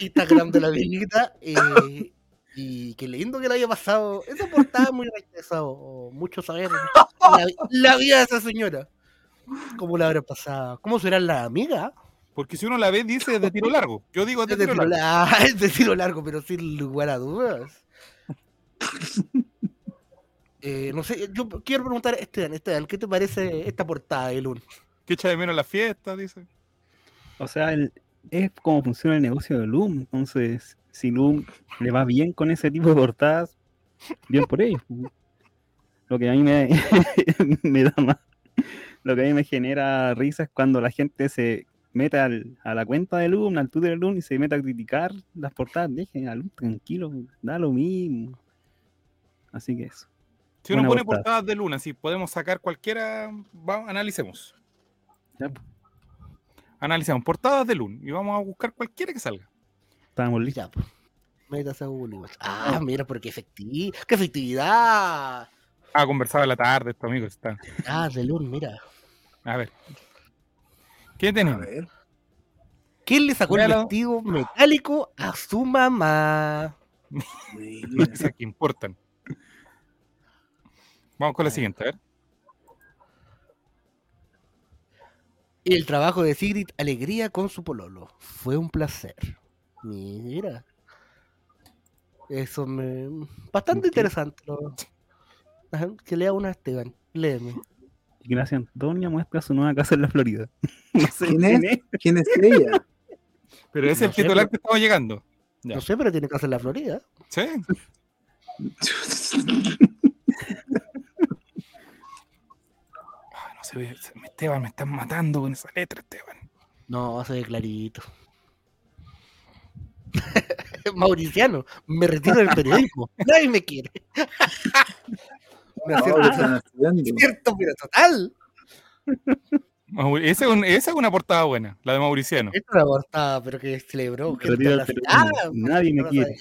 Instagram de la viejita. eh, y qué lindo que le haya pasado. Esa portada es muy interesado. Mucho saber la, la vida de esa señora. ¿Cómo la habrá pasado? ¿Cómo serán las amigas? Porque si uno la ve, dice de tiro largo. Yo digo de Es de, tiro tiro largo. la- es de tiro largo, pero sin lugar a dudas. Eh, no sé, yo quiero preguntar a Esteban, Esteban, ¿qué te parece esta portada de Lun? Que echa de menos la fiesta, dice. O sea, el- es como funciona el negocio de Loom. Entonces, si Loom le va bien con ese tipo de portadas, bien por ellos. Lo que a mí me, me da más, lo que a mí me genera risa es cuando la gente se mete al- a la cuenta de Loom, al Twitter de Loom y se mete a criticar las portadas. Dejen a Loom tranquilo, da lo mismo. Así que eso. Si uno Buena pone portada. portadas de luna, si podemos sacar cualquiera, vamos, analicemos. Ya, Analicemos portadas de luna y vamos a buscar cualquiera que salga. estábamos listos. Ya, pues. Métase a Google. Ah, mira, pero qué efectividad. ¡Qué efectividad! Ah, conversaba en la tarde, esto, amigos. Está. Ah, de Lun, mira. A ver. ¿Qué A tenemos? ver. ¿Quién le sacó el vestido metálico a su mamá? Esas que importan. Vamos con la siguiente, a ver. El trabajo de Sigrid Alegría con su pololo. Fue un placer. Mira. Eso me. Bastante ¿Qué? interesante. lo- Ajá, Que lea una a Esteban. Léeme. Gracias, Antonia muestra su nueva casa en la Florida. No sé ¿Quién quién es? ¿Quién es ella? Pero ese es No el sé, titular pero- que estamos llegando. Ya. No sé, pero tiene casa en la Florida. ¿Sí? Ay, no se ve. se- Esteban, me están matando con esa letra, Esteban. No, se ve clarito. Mauriciano, me retiro del periodismo. Nadie me quiere. Cierto, pero total. Mauri- Esa es, un- esa es una portada buena, la de Mauriciano. Esta es una portada, pero que celebró. Que la-. Ah, Nadie me quiere.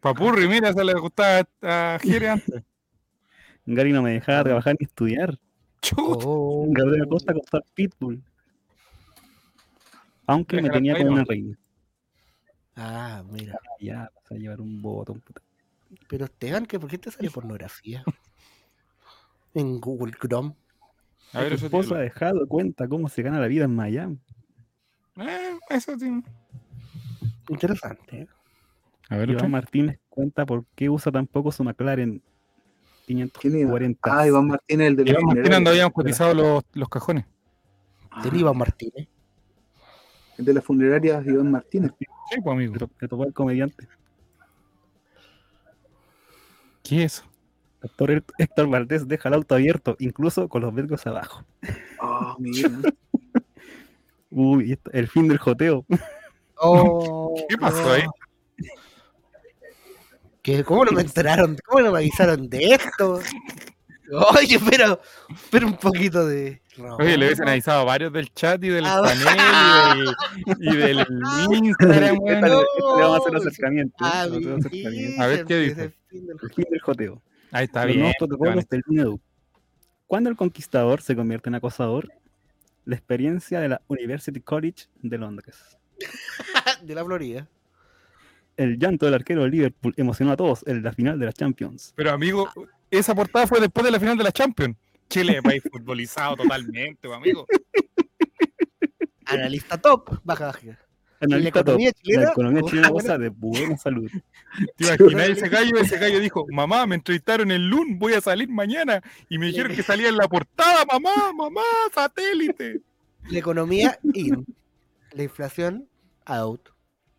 Papurri, mira, se le gustaba a Jere antes. Gary no me dejaba trabajar ni estudiar. Chuta. Oh. Gabriel Acosta comprar Pitbull. Aunque me tenía como una reina. Ah, mira. Ya, vas a llevar un botón. puta. Pero Esteban, ¿qué, ¿por qué te sale pornografía? En Google Chrome. A ver, tu esposa ha dejado cuenta cómo se gana la vida en Miami. Eh, eso tiene- Interesante. ¿eh? A ver, Iván Martínez cuenta por qué usa tan poco su McLaren. 540. Ah, Iván Martínez, el de Iván Martínez, donde habíamos cotizado los, los cajones. Del Iván Martínez. El de la funeraria, Iván Martínez. Sí, pues, amigo. Le to- le topó al comediante. ¿Qué es eso? Doctor Hé- Héctor Valdés deja el auto abierto, incluso con los vidrios abajo. Oh, mira. Uy, el fin del joteo. Oh, ¿Qué pasó ahí? ¿Qué? ¿Cómo no me enteraron? ¿Cómo no me avisaron de esto? Oye, pero, pero un poquito de. no. Oye, le hubiesen avisado a varios del chat y del Ah, panel y, del, y del Instagram. Esta le- no, esta le vamos a hacer sí. acercamiento. Ah, vamos a hacer acercamiento. A ver, ¿qué dice? ese fin del- El fin del joteo. Ahí está Los bien. protocolos del. Cuando el conquistador se convierte en acosador, la experiencia de la University College de Londres. De la Florida. El llanto del arquero de Liverpool emocionó a todos en la final de la Champions. Pero, amigo, esa portada fue después de la final de la Champions. Chile, país futbolizado totalmente, amigo. Analista top. Baja, baja. Analista top. economía chilena? La economía Oh, chilena bueno. goza de buena salud. ¿Te imaginas ese gallo? Ese gallo dijo, mamá, me entrevistaron el LUN, voy a salir mañana. Y me dijeron que salía en la portada, mamá, mamá, satélite. La economía in. La inflación out.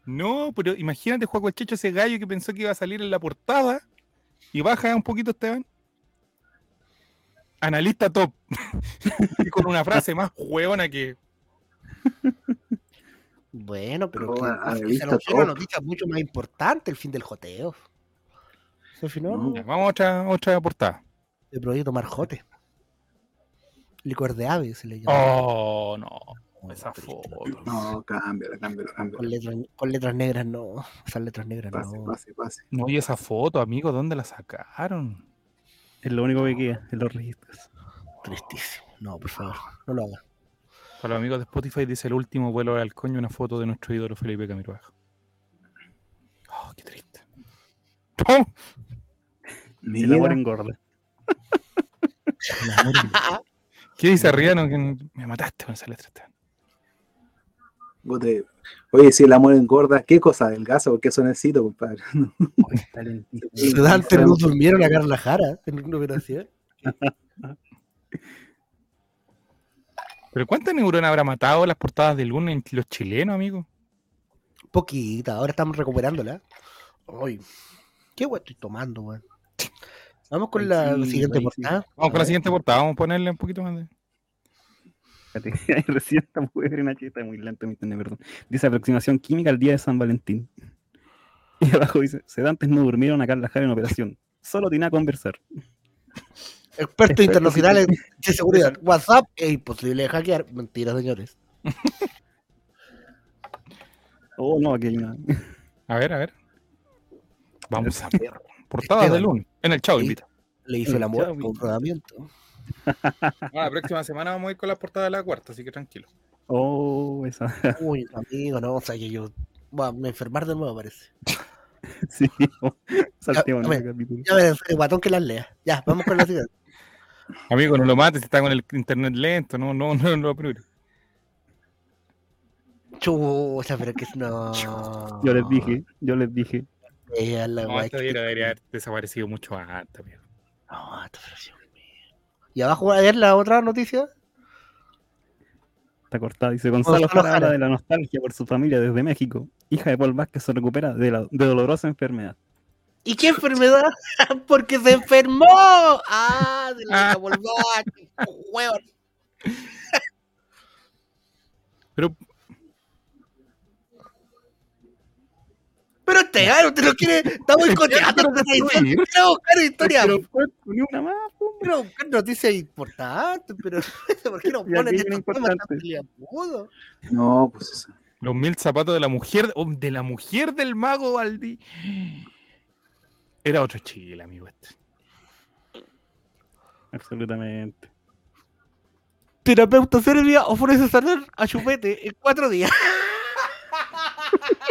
No, pero imagínate, Juaco el Checho, ese gallo que pensó que iba a salir en la portada y baja un poquito, Esteban. Analista top. y con una frase más hueona que. Bueno, pero que- analista se una noticia mucho más importante, el fin del joteo. Se final No. Vamos a otra, otra portada. de proyecto Marjote. Licor de ave se le llama. Oh, no. Esa foto. No, cámbiala, cámbiala, Con cámbiala. letras, con letras negras no. Esas letras negras Pase, no. pase, pase. No, y esa foto, amigo, ¿dónde la sacaron? Es lo único que queda en los registros. Tristísimo. No, por favor, no lo haga. Para los amigos de Spotify dice el último vuelo al coño una foto de nuestro ídolo Felipe Camiroaga. Oh, qué triste. ¡Oh! El Mira, amor engorda. ¿Qué dice Riano? Que me mataste con esa letra. Oye, si el amor engorda, ¿qué cosa adelgaza? Porque eso necesito, compadre. Dante no durmieron a Carla Jara en una operación. ¿Pero cuántas neuronas habrá matado las portadas de Luna en los chilenos, amigo? Poquita, ahora estamos recuperándola. Ay, qué weón estoy tomando, weón. Vamos con la sí, siguiente ay, sí. portada. Vamos con la siguiente portada, vamos a ponerle un poquito más de. Fíjate, ahí Recién está muy lento mi internet, perdón. Dice aproximación química al día de San Valentín. Y abajo dice, sedantes no durmieron a Carla Jara en operación. Solo tiene a conversar. Expertos internacionales de seguridad. WhatsApp es imposible de hackear. Mentira, señores. Oh, no, aquí hay una. A ver, a ver. Vamos a ver. Portadas de. Luna. En el chavo, invita. Le hizo el amor Chao, con rodamiento. Ah, la próxima semana vamos a ir con las portadas de la cuarta, así que tranquilo. Oh, esa. Uy, amigo, no, o sea que yo voy a me enfermar de nuevo, parece. sí. Saltemos en Ya. Ya el guatón que las lea. Ya, vamos con la siguiente. Amigo, no lo mates, está con el internet lento, no, no, no, no lo primero. Chucha, pero que es no. Yo les dije, yo les dije. Eh, la No, wea, esta que- debería, haber desaparecido mucho antes, amigo. No, esta versión, mía. Y abajo a ver la otra noticia. Está cortada. Dice Gonzalo Gonzalo Jara habla de la nostalgia por su familia desde México. Hija de Paul Vázquez se recupera de, la, de dolorosa enfermedad. ¿Y qué enfermedad? Porque se enfermó. Ah, de la volvá, hueón. Pero, Pero este, ah, usted no quiere. Estamos escoteando. Pero usted está diciendo, Quiero buscar historia. Pero ni una más. Quiero buscar noticias importantes. Pero ¿por qué no ponen estos temas tan? No, pues eso. los mil zapatos de la mujer, oh, de la mujer del mago Baldi. Era otro Chile, amigo. Este. Absolutamente. Terapeuta Serbia ofrece sanar a Chupete en cuatro días.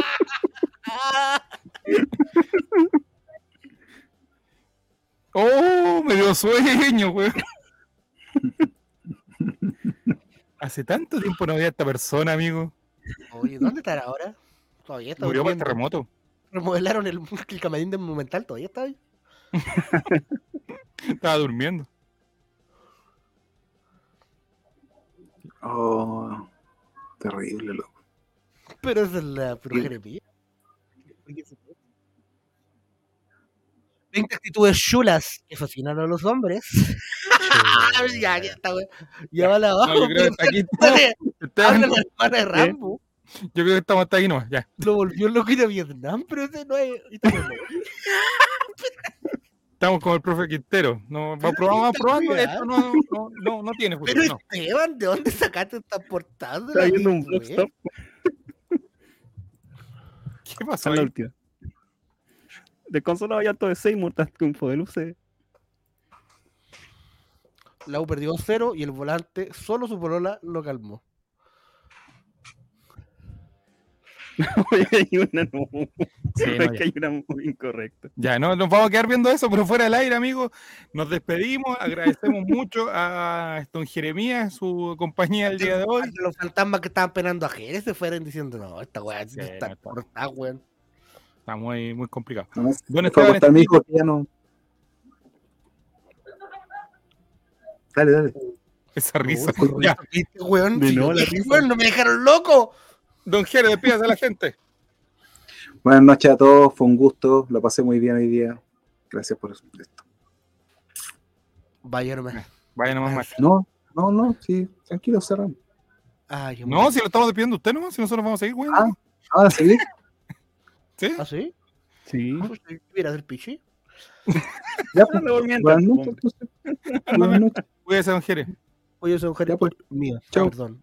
¡Oh! Me dio sueño, güey. Hace tanto tiempo no veía a esta persona, amigo. Oye, ¿dónde estará ahora? Todavía está Murió por el terremoto. Remodelaron el, el camarín de Monumental, todavía está ahí. Estaba durmiendo. Oh, terrible, loco. Pero esa es la Sí. Jeremías. 20 actitudes chulas que fascinan a los hombres. ya, ya está, güey. Ya va la No, abajo. yo creo que aquí Dale, Esteban, habla la hermana de Rambo. yo creo que estamos hasta ahí nomás, ya. Lo volvió loco ir a Vietnam, pero ese no es. Estamos como el profe Quintero. No, va probando, va está probando. Esto no, no, no, no tiene futuro. Pero No. Esteban, ¿de dónde sacaste esta portada? Está viendo un blog. ¿Qué pasó la última. Desconsolado y alto de Seymour tras triunfo de Luce. La U perdió cero y el volante, solo su polola, lo calmó. Hay una no. Sí, no, es que hay una muy incorrecta. Ya, no nos vamos a quedar viendo eso, pero fuera del aire, amigos. Nos despedimos, agradecemos mucho a Don Jeremías, su compañía el día de hoy. Los fantasmas que estaban penando a Jerez se fueron diciendo, no, esta weá sí está no está. cortada, weón. Está muy, muy complicado. No, fue a Esteban, acostar mi hijo que ya no. Dale, dale. esa risa. Ya, ¿viste, weón? De la risa. weón, no me dejaron loco. Don Jere, despídase a la gente. Buenas noches a todos, fue un gusto, lo pasé muy bien hoy día. Gracias por esto. Vaya nomás. Vaya nomás, Max. No, no, no, sí, tranquilo, cerramos. Ay, qué No, bueno. si lo estamos despidiendo usted nomás, si nosotros vamos a seguir, güey. Ah. Ahora seguir. ¿Sí? ¿Ah, sí? Sí. Mira, del pichi. Ya, pues. Anda durmiendo. Buenas noches. Buenas noches. Cuídese, don Jere. Oye, un Jerez Ya, pues. mío. Chao. Perdón.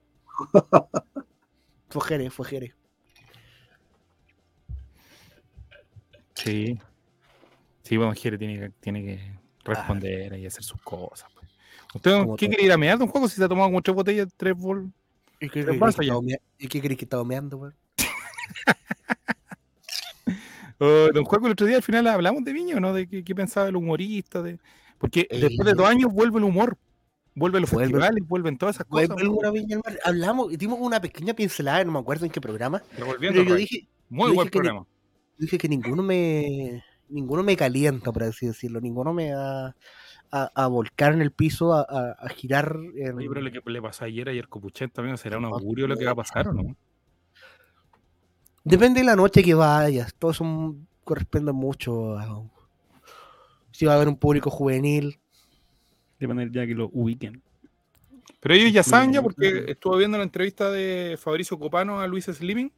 fue Jerez, fue Jerez. Sí. Sí, bueno, Jere tiene que, tiene que responder y hacer sus cosas. pues. ¿Usted Como qué todo. quiere ir a mear, don Juego? Si se ha tomado como tres botellas, tres bol... ¿Y qué crees pasa que ya. estaba mea- ¿Y qué crees que estaba meando, weón? Oh, don Juego, el otro día al final hablamos de Viña, ¿o ¿no? De qué, qué pensaba el humorista. De... Porque Eh, después de dos años vuelve el humor. Vuelven los Vuelve- festivales, vuelven todas esas Güey, cosas. Viña Mar. Hablamos, dimos una pequeña pincelada, no me acuerdo en qué programa. Pero yo dije, Muy yo buen dije que programa. dije que ninguno me ninguno me calienta, por así decirlo. Ninguno me va a, a volcar en el piso, a, a- a girar. en- Oye, pero lo que le pasó ayer, ayer Copuchet también será un No, augurio lo que va a pasar, ¿o no? Depende de la noche que vayas. Todo eso corresponde mucho a si va a haber un público juvenil. Depende del día que lo ubiquen. Pero ellos ya saben ya, porque estuve viendo la entrevista de Fabricio Copano a Luis Slimming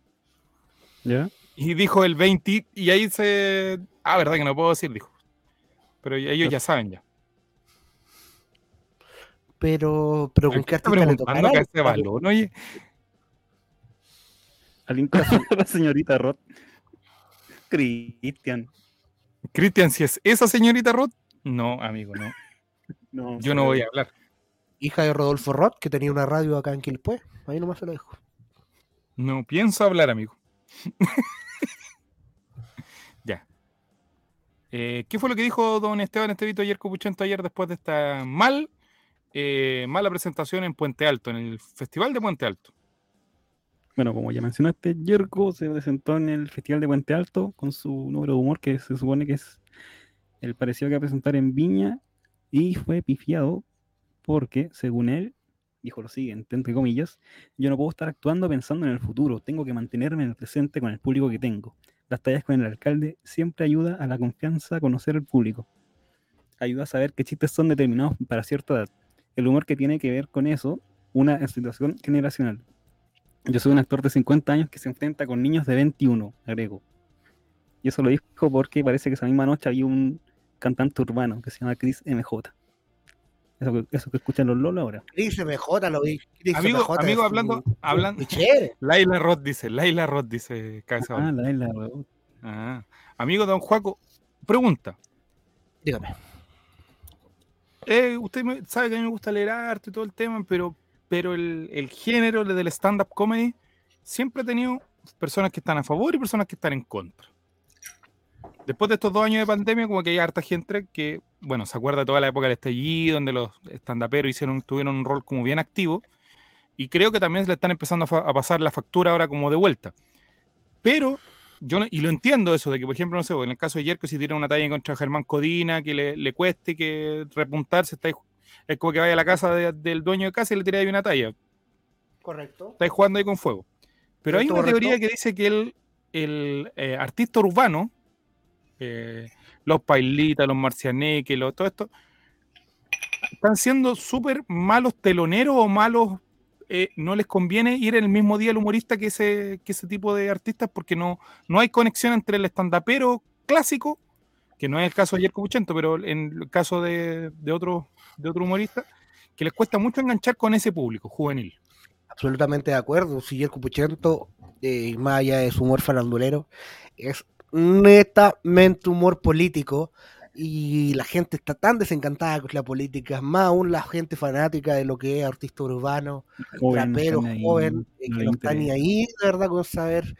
¿Ya? y dijo el 20, y ahí se. Ah, verdad que no puedo decir, dijo. Pero ellos ya saben ya. Pero, pero ¿con qué artista le tocará? balón, oye. Alguien conoce a la señorita Roth. Cristian. Cristian, si es esa señorita Roth, no, amigo, no. No, Yo no voy a hablar. Hija de Rodolfo Roth, que tenía una radio acá en Quilpué. Ahí nomás se lo dejo. No pienso hablar, amigo. ya. Eh, ¿Qué fue lo que dijo don Esteban Estevito ayer Copuchento ayer después de esta mal, eh, mala presentación en Puente Alto, en el Festival de Puente Alto? Bueno, como ya mencionaste, Yerko se presentó en el Festival de Puente Alto con su número de humor, que se supone que es el parecido que va a presentar en Viña, y fue pifiado porque, según él, dijo lo siguiente, entre comillas, yo no puedo estar actuando pensando en el futuro, tengo que mantenerme en el presente con el público que tengo. Las tallas con el alcalde siempre ayuda a la confianza a conocer al público. Ayuda a saber qué chistes son determinados para cierta edad. El humor que tiene que ver con eso, una situación generacional. Yo soy un actor de 50 años que se enfrenta con niños de 21, agrego. Y eso lo dijo porque parece que esa misma noche había un cantante urbano que se llama Chris MJ. Eso que, eso que escuchan los Lolos ahora. Chris MJ lo vi. Chris Amigo, MJ amigo es hablando, un- hablando. Laila Roth dice, Laila Roth dice, Ah, balón. la, la, la- Ah. Amigo don Juaco, pregunta. Dígame. Eh, usted sabe que a mí me gusta leer arte y todo el tema, pero, pero el, género del stand-up comedy siempre ha tenido personas que están a favor y personas que están en contra. Después de estos dos años de pandemia, como que hay harta gente que, bueno, se acuerda de toda la época del estallido, donde los stand-uperos hicieron, tuvieron un rol como bien activo, y creo que también le están empezando a, pasar la factura ahora como de vuelta. Pero, yo y lo entiendo eso, de que, por ejemplo, no sé, en el caso de Yerko, si tiene una talla contra Germán Codina, que le, le cueste que repuntarse, está ahí ju- es como que vaya a la casa de- del dueño de casa y le ahí una talla. Correcto. Estáis jugando ahí con fuego. Pero hay una Correcto, teoría que dice que el, el eh, artista urbano, eh, los pailitas, los marcianeques, los- todo esto, están siendo súper malos teloneros o malos. eh, no les conviene ir el mismo día al humorista que ese, que ese tipo de artistas porque no, no hay conexión entre el estandapero clásico, que no es el caso de Yerko Puchento, pero en el caso de, de otro, de otro humorista, que les cuesta mucho enganchar con ese público juvenil. Absolutamente de acuerdo. Si el Cupuchento, eh, más allá de su humor farandulero, es netamente humor político. Y la gente está tan desencantada con la política, más aún la gente fanática de lo que es artista urbano, joven, rapero joven, eh, no que no está ni ahí, de verdad, con saber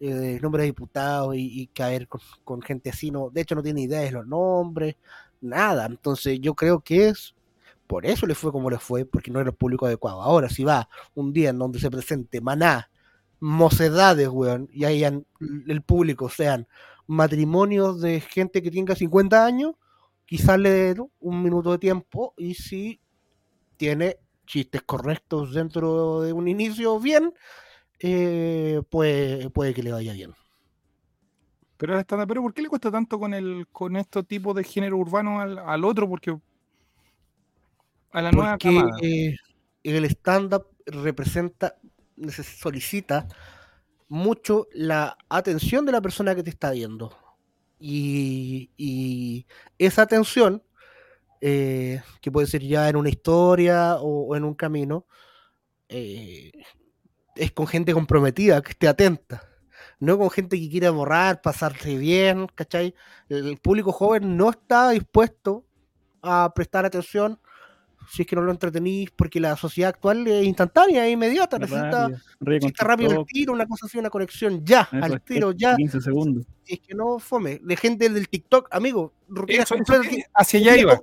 eh, el nombre de diputados y, caer con, gente así. No, de hecho, no tiene idea de los nombres, nada. Entonces, yo creo que es por eso le fue como le fue, porque no era el público adecuado. Ahora, si va un día en donde se presente Maná, mocedades, weón, y hayan el público sean matrimonios de gente que tenga 50 años, quizás le dé ¿no? un minuto de tiempo y si tiene chistes correctos dentro de un inicio bien, eh, puede, puede que le vaya bien. Pero el stand pero ¿por qué le cuesta tanto con el con estos tipos de género urbano al, al otro? Porque a la nueva Porque camada. eh, el stand-up representa, solicita mucho la atención de la persona que te está viendo. Y, y esa atención, eh, que puede ser ya en una historia o, o en un camino, eh, es con gente comprometida, que esté atenta. No con gente que quiera borrar, pasarse bien, ¿cachai? El público joven no está dispuesto a prestar atención si es que no lo entretenís, porque la sociedad actual es instantánea, es inmediata, necesita chiste rápido TikTok, tiro, una cosa así, una conexión ya, eso, al es tiro, ya. 15 segundos. Si es que no fome. De gente del TikTok, amigo, Eso, hacia allá iba.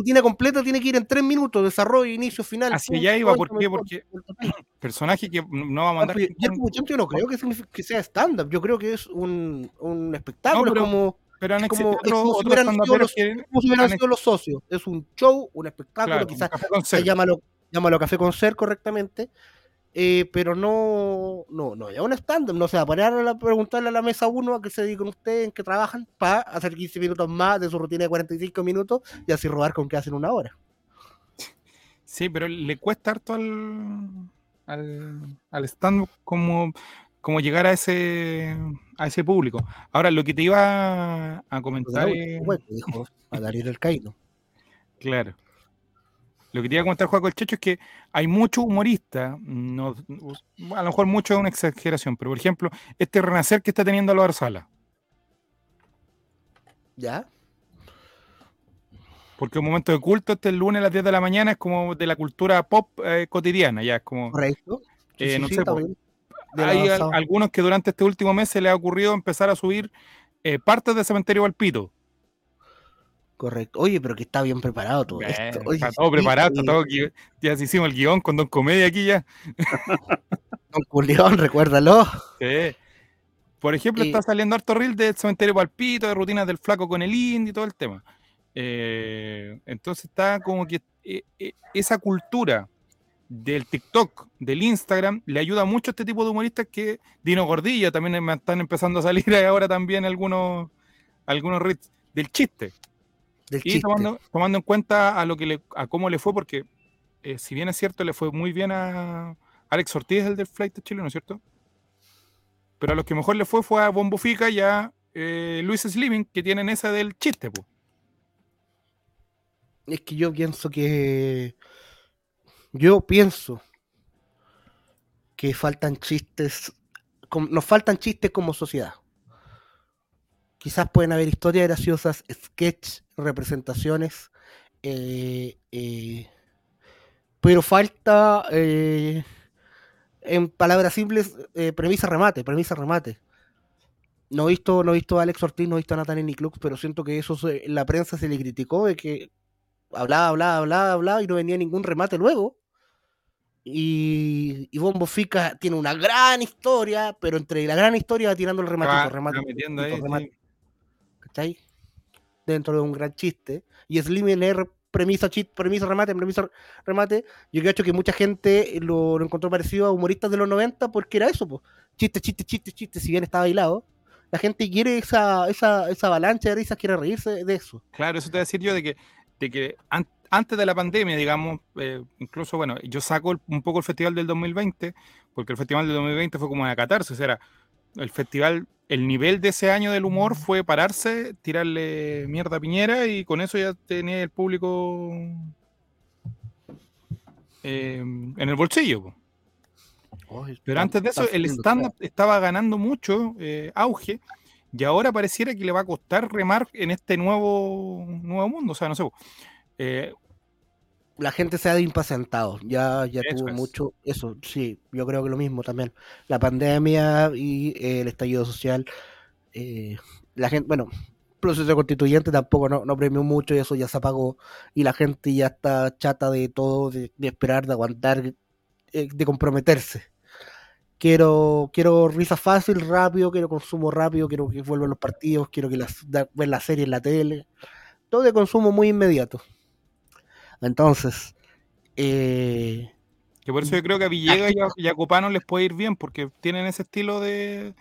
Rutina completa tiene que ir en tres minutos, desarrollo, inicio, final. Hacia allá iba, ¿por qué? Porque personaje que no va a mandar. Yo no creo que, sea stand-up, yo creo que es un, un espectáculo, No, como, Pero han como- otros si hubieran sido los- que. como si hubieran sido los socios. Es un show, un espectáculo, Claro, quizás un quizás ser. llámalo, llámalo café con ser correctamente, eh, pero no, no, no, es un stand-up, no se va a parar a la- preguntarle a la mesa uno a qué se dedican ustedes, en qué trabajan, para hacer 15 minutos más de su rutina de 45 minutos y así robar con que hacen una hora. Sí, pero le cuesta harto al, al, al stand como, como llegar a ese a ese público. Ahora, lo que te iba a comentar Bueno, dijo a Darío el Caíno. Claro. Lo que te iba a comentar, Juaco el Checho, es que hay muchos humoristas, no, a lo mejor mucho es una exageración, pero por ejemplo, este renacer que está teniendo Álvaro Sala, ¿Ya? porque un momento de culto este el lunes a las 10 de la mañana es como de la cultura pop eh, cotidiana, ya es como... Correcto. Eh, sí, no sí, sé, la Hay al- algunos que durante este último mes se les ha ocurrido empezar a subir eh, partes de Cementerio Valpito. Correcto. Oye, pero que está bien preparado todo Bien, esto. Oye, está todo sí, preparado, está todo gui- ya se hicimos el guion con Don Comedia aquí ya. Don Culeón, recuérdalo. Sí. Por ejemplo, Y- está saliendo harto reel del cementerio Palpito, de rutinas del flaco con el indie y todo el tema. Eh, entonces está como que eh, eh, esa cultura del TikTok, del Instagram, le ayuda mucho a este tipo de humoristas que Dino Gordilla también me están empezando a salir ahora también algunos algunos reels del chiste. Del Y tomando, tomando en cuenta a lo que le, a cómo le fue, porque eh, si bien es cierto, le fue muy bien a Alex Ortiz, el del Flight de Chile, ¿no es cierto? Pero a los que mejor le fue fue a Bombo Fica y a eh, Luis Slimming, que tienen esa del chiste, po. Es que yo pienso que. Yo pienso que faltan chistes. Nos faltan chistes como sociedad. Quizás pueden haber historias graciosas, sketch, representaciones. eh, eh, pero falta. eh, en palabras simples, premisa remate, premisa remate. No he visto, no he visto a Alex Ortiz, no he visto a Nathan Clux, pero siento que eso se- la prensa se le criticó de que hablaba, hablaba, hablaba, hablaba y no venía ningún remate luego. Y, y Bombo Fica tiene una gran historia, pero entre la gran historia va tirando el rematito, remate, va metiendo ahí, remate, sí. ¿cachai? Dentro de un gran chiste. Y Slimming es premisa, chiste, premisa, remate, premisa, remate. Yo creo que mucha gente lo, encontró parecido a humoristas de los 90 porque era eso, pues. Chiste, chiste, chiste, chiste, si bien está bailado. La gente quiere esa, esa, esa avalancha de risas, quiere reírse de eso. Claro, eso te voy a decir yo de que, de que an- antes de la pandemia, digamos, eh, incluso, bueno, yo saco un poco el festival del 2020, porque el festival del 2020 fue como una catarsis, era el festival, el nivel de ese año del humor fue pararse, tirarle mierda a Piñera y con eso ya tenía el público eh, en el bolsillo. po. Pero antes de eso, el stand-up estaba ganando mucho eh, auge y ahora pareciera que le va a costar remar en este nuevo, nuevo mundo. O sea, no sé. Eh, la gente se ha impacientado, ya, ya Eso tuvo es. mucho, eso, sí, yo creo que lo mismo también. La pandemia y eh, el estallido social, eh, la gente, bueno, el proceso constituyente tampoco no, no premió mucho y eso ya se apagó y la gente ya está chata de todo, de, de esperar, de aguantar, eh, de comprometerse. Quiero, quiero risa fácil, rápido, quiero consumo rápido, quiero que vuelvan los partidos, quiero que las, da- ver la serie en la tele, todo de consumo muy inmediato. Entonces, eh, que por eso yo creo que a Villegas y a, y Copano les puede ir bien, porque tienen ese estilo de,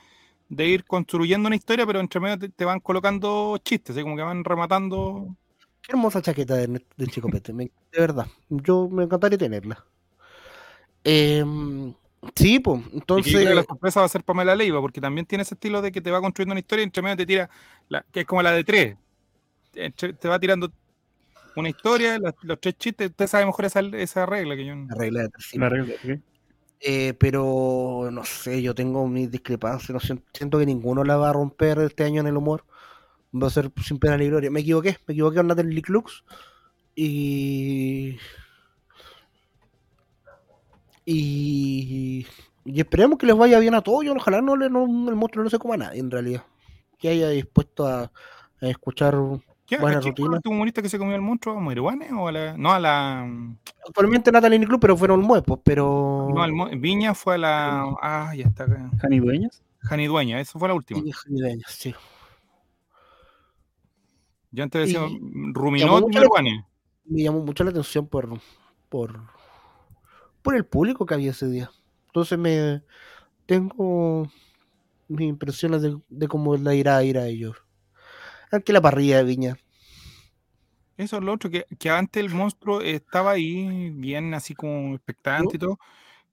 de ir construyendo una historia, pero entre medio te, te van colocando chistes, así como que van rematando. qué hermosa chaqueta de, de Chico Pete, me- de verdad. Yo me encantaría tenerla. Em, sí, pues, Y yo entonces, creo que la sorpresa va a ser Pamela Leiva, porque también tiene ese estilo de que te va construyendo una historia y entre medio te tira, la, que es como la de tres. Te va tirando una historia, los tres chistes. Usted sabe mejor esa, esa regla que yo no. la regla de tres, sí. La regla, ¿ok? Eh, pero no sé, yo tengo mis discrepancias, no siento, siento que ninguno la va a romper este año en el humor. Va a ser sin pena ni gloria. Me equivoqué, me equivoqué con Natalie Clux. Y. Y. Y esperemos que les vaya bien a todos. Yo ojalá no, le, no el monstruo no se coma a nadie, en realidad. Que haya dispuesto a, a escuchar ¿Qué, buena ¿a quién fue rutina. el último humorista que se comió el monstruo? ¿A Marihuana o a la.? No, a la. Actualmente Natalie Club, pero fueron muepos, pero. No, Viña fue a la. Ah, ya está. Jani Dueñas. Jani Dueña, esa fue la última. De ellos, sí. Yo antes decía Y- Ruminot y Marihuana. me llamó mucho la atención por, por, por el público que había ese día. Entonces me tengo mis impresiones de, de cómo la irá a ir a ellos. Aunque la parrilla de Viña. Eso es lo otro, que, que antes el monstruo estaba ahí bien así como expectante y todo,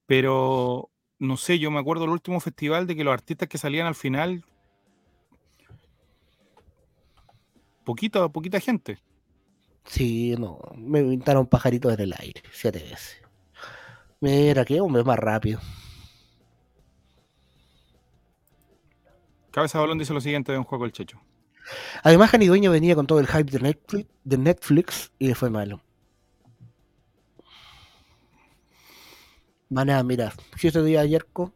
pero no sé, yo me acuerdo del último festival de que los artistas que salían al final, poquito, poquita gente. Sí, no, me pintaron pajaritos en el aire siete veces. Mira, qué hombre más rápido. Cabeza de Balón dice lo siguiente de un juego el Checho. Además, Jani Dueño venía con todo el hype de Netflix, de Netflix y le fue malo. Maná, mira, si ese día Yerko,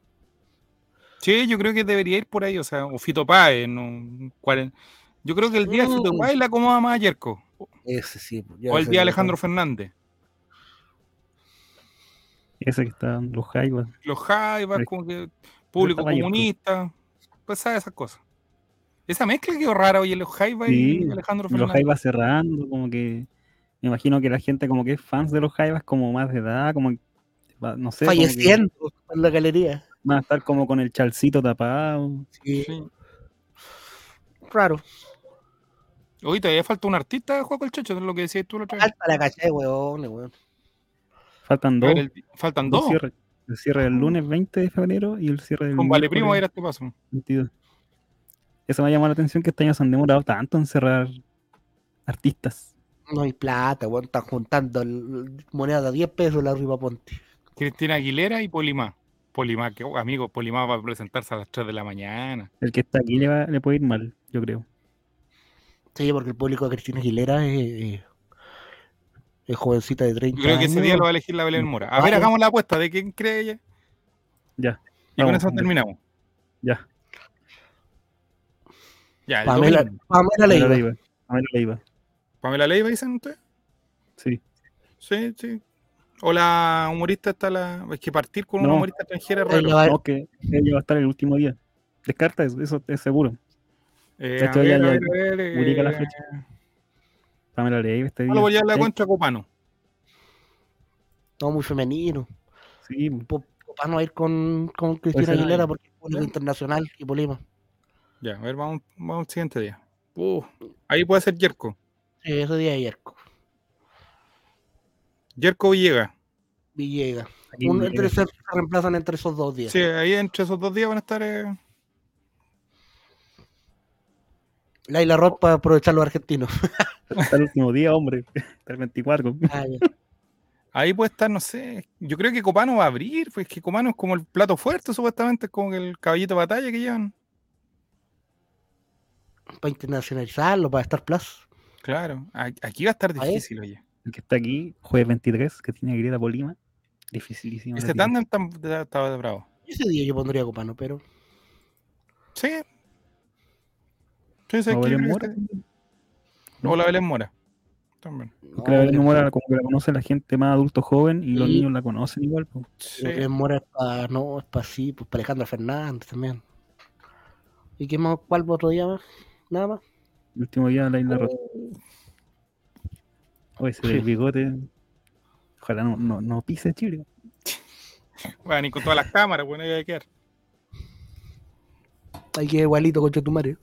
Sí, yo creo que debería ir por ahí, o sea, o Fito Páez, no, Yo creo que el día de Fito Mm. Páez le acomoda más a Yerko, ese sí. ya o el día de Alejandro Fernández. Ese que está los Jaivas. Los Jaivas, como que público comunista, pues sabe esas cosas. Esa mezcla quedó rara, oye, los Jaivas Sí, y Alejandro Los Fernández. Jaivas cerrando, como que. Me imagino que la gente como que es fans de los Jaivas, como más de edad, como va- no sé. como que Falleciendo en la galería. Van a estar como con el chalcito tapado. Sí, Sí. raro. Oye, todavía falta un artista, Juego el Checho, es lo que decías tú la otra vez. Alta la caché, weón, weón. Faltan dos. el- faltan dos. El cierre del lunes 20 de febrero y el cierre del Con Vale Primo era este paso. 22. Eso me llama la atención que este año se han demorado tanto en cerrar artistas. No hay plata, weón. Están juntando moneda de 10 pesos la Riva Ponte. Cristina Aguilera y Polimá. Polimá, que oh, amigo, Polimá va a presentarse a las 3 de la mañana. El que está aquí le, va- le puede ir mal, yo creo. Sí, porque el público de Cristina Aguilera es, es- es jovencita de 30 Yo creo que ese años. día lo va a elegir la Belén Mora. A ver, Vale. hagamos la apuesta de quién cree ella. Ya. Y con eso terminamos. Ya. Ya, el Pamela. Pamela Pamela Leiva. Leiva. Pamela Leiva. Pamela Leiva, dicen ustedes. Sí. Sí, sí. O la humorista está la. Es que partir con una No. humorista extranjera es Ahí raro. la va- No, que ella va a estar el último día. Descarta eso, eso es seguro. Eh, a ver, ya- a ver, ubica la eh, fecha. Pamela Leiva este no día. lo voy a la contra Copano. No, muy femenino. Sí, Po- Papá no va a ir con, con Cristina Aguilera ahí. porque es público internacional y Polima. Ya, a ver, vamos, vamos al siguiente día. Uh, ahí puede ser Yerko. Sí, ese día es Yerko. Yerko. Villegas. aquí Un- entre, se, reemplazan entre esos dos días. Sí, ahí entre esos dos días van a estar. eh, Laila Roth para aprovechar los argentinos. Hasta el último día, hombre. Hasta el 24. Ah. Ahí puede estar, no sé. Yo creo que Copano va a abrir, pues que Copano es como el plato fuerte, supuestamente, es como el caballito de batalla que llevan. Para internacionalizarlo, para Star Plus. Claro, aquí va a estar A difícil, oye. El que está aquí, jueves 23, que tiene Greta Polima. Dificilísimo. Ese la tándem estaba de bravo. Ese día yo pondría a Copano, pero Sí. Sí, sí, ¿O aquí Belén creo que Mora? está- O la Belén Mora. También. Porque la Belén Mora como que la conoce la gente más adulto joven y los Sí. niños la conocen igual. pues. Sí. Lo que Mora es para, no, es para sí, pues para Alejandro Fernández también. ¿Y qué más? ¿Cuál otro día más? Nada más. El último día la isla rota. Oye, ese del bigote. Ojalá no, no, no pise Chile. Bueno, y con todas las cámaras, bueno, ahí hay que quedar. Hay que igualito con Chetumare.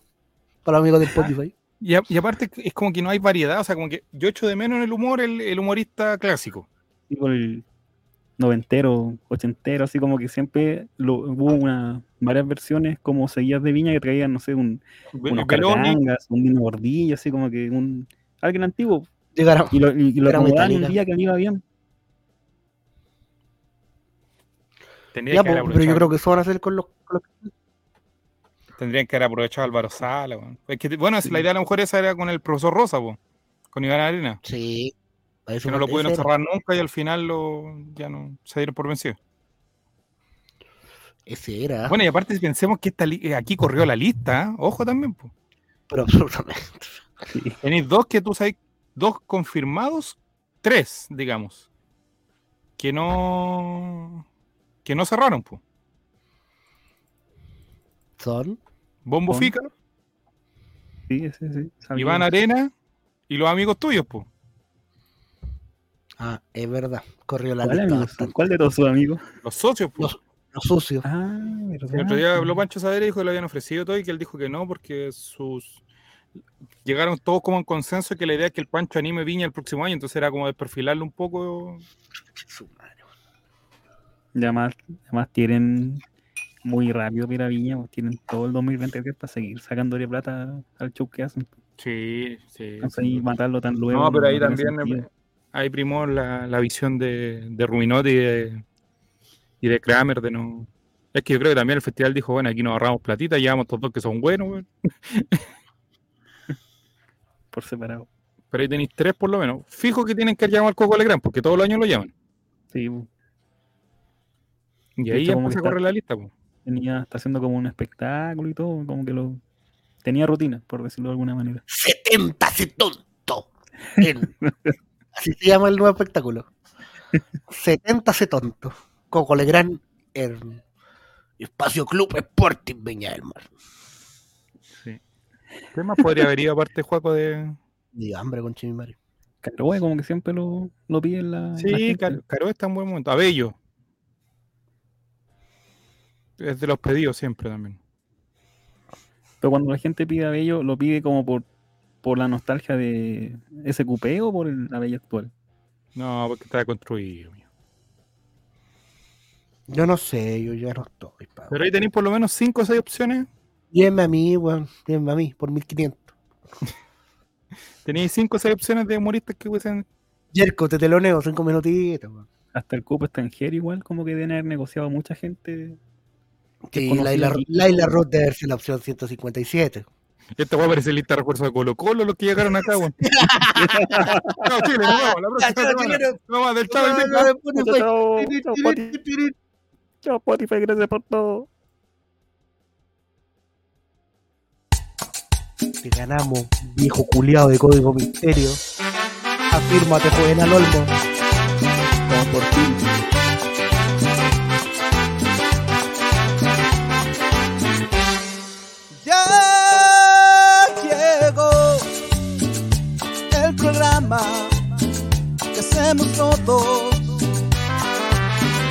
Para los amigos de Spotify. Y, a- y aparte es como que no hay variedad, o sea, como que yo echo de menos en el humor el, el humorista clásico. Tipo el noventero, ochentero, así como que siempre lo, hubo una, varias versiones como seguidas de Viña que traían, no sé, un, unos cargangas, un Dino Gordillo, así como que un alguien antiguo. Llegaron. Y lo, y, y lo un día que le iba bien. tendría Ya, que haber pues, pero yo creo que eso van a hacer con los. con los- Tendrían que haber aprovechado a Álvaro Sala. weón. Es que, bueno, la idea a lo mejor esa era con el profesor Rosa, po, con Iván Arena. Sí. Para eso Que no lo pudieron cerrar nunca y al final lo, ya no se dieron por vencidos. Ese era. Bueno, y aparte si pensemos que esta eh, aquí corrió la lista, ¿eh? ojo también. po. pero absolutamente. Tenéis dos que tú sabes, dos confirmados, tres, digamos, que no que no cerraron, pues. Son. Bombo. Fica, Sí, sí. sabía. Iván Arena y los amigos tuyos, pues. Ah, es verdad. Corrió la ¿Cuál, lista amigo? ¿Cuál de todos sus amigos? Los socios, pues. Los- Los sucios. Ah, El otro día habló Pancho Sadera y dijo que le habían ofrecido todo y que él dijo que no porque sus llegaron todos como en consenso que la idea es que el Pancho anime Viña el próximo año, entonces era como desperfilarlo un poco. Su madre. Y además, además tienen muy rápido Pira Viña, pues tienen todo el 2023 para seguir sacándole plata al show que hacen. Sí, sí. Entonces matarlo tan luego. No, pero ahí tiene también sentido. Ahí primó la, la visión de, de Rubinotti y de, y de Kramer de no. Es que yo creo que también el festival dijo, bueno, aquí nos ahorramos platita, llevamos todos dos que son buenos, weón. por separado. pero ahí tenéis tres por lo menos. Fijo que tienen que llamar al Coco Legrand, porque todos los años lo llaman. Sí, Y ahí empieza a correr la lista, pues. tenía, está haciendo como un espectáculo y todo, como que lo tenía rutina, por decirlo de alguna manera. 70 se tonto. En- Así se llama el nuevo espectáculo. 70 se tonto. Coco Legrand en Espacio Club Sporting Viña del Mar. ¿Qué más podría haber ido aparte, Juaco, de. Y hambre con Chimimari. Caroe como que siempre lo, lo pide en la. la Sí, gente. Caro, Caro está en buen momento. Abello. Es de los pedidos siempre también. Pero cuando la gente pide a Bello, lo pide como por, por la nostalgia de SQP o por el Abello actual. No, porque está construido. mío. Yo no sé, yo ya no estoy. Pero ahí tenéis por lo menos 5 o 6 opciones. Llévenme a mí, weón. Llévenme a mí por 1500. Tenéis 5 o 6 opciones de humoristas que hubiesen. Yerko, te teloneo, cinco minutitos, weón. Hasta el cupo extranjero igual, como que deben haber negociado mucha gente. Sí, Laila. Laila Roth debe ser la opción 157. Esta va a aparecer lista de refuerzo de Colo Colo, los que llegaron acá, weón. Chao, Chile, nos vemos. La próxima Chao, semana. Nos vemos del chavo. Chao, chao, Spotify. Gracias por todo. Te ganamos, viejo culiado de código misterio. Afírmate, joven al olmo. Vamos por ti. Que hacemos todos.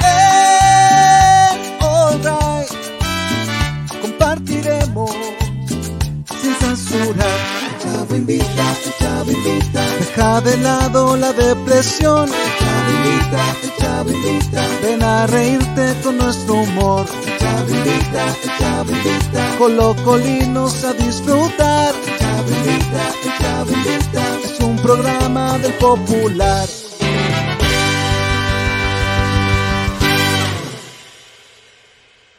En All Right compartiremos sin censura. El Chavo invita, el chavo invita. Deja de lado la depresión. El chavo invita, el chavo invita. Ven a reírte con nuestro humor. El chavo invita, el chavo invita. Colocolinos a disfrutar. El chavo invita, el chavo invita. Es un programa del popular.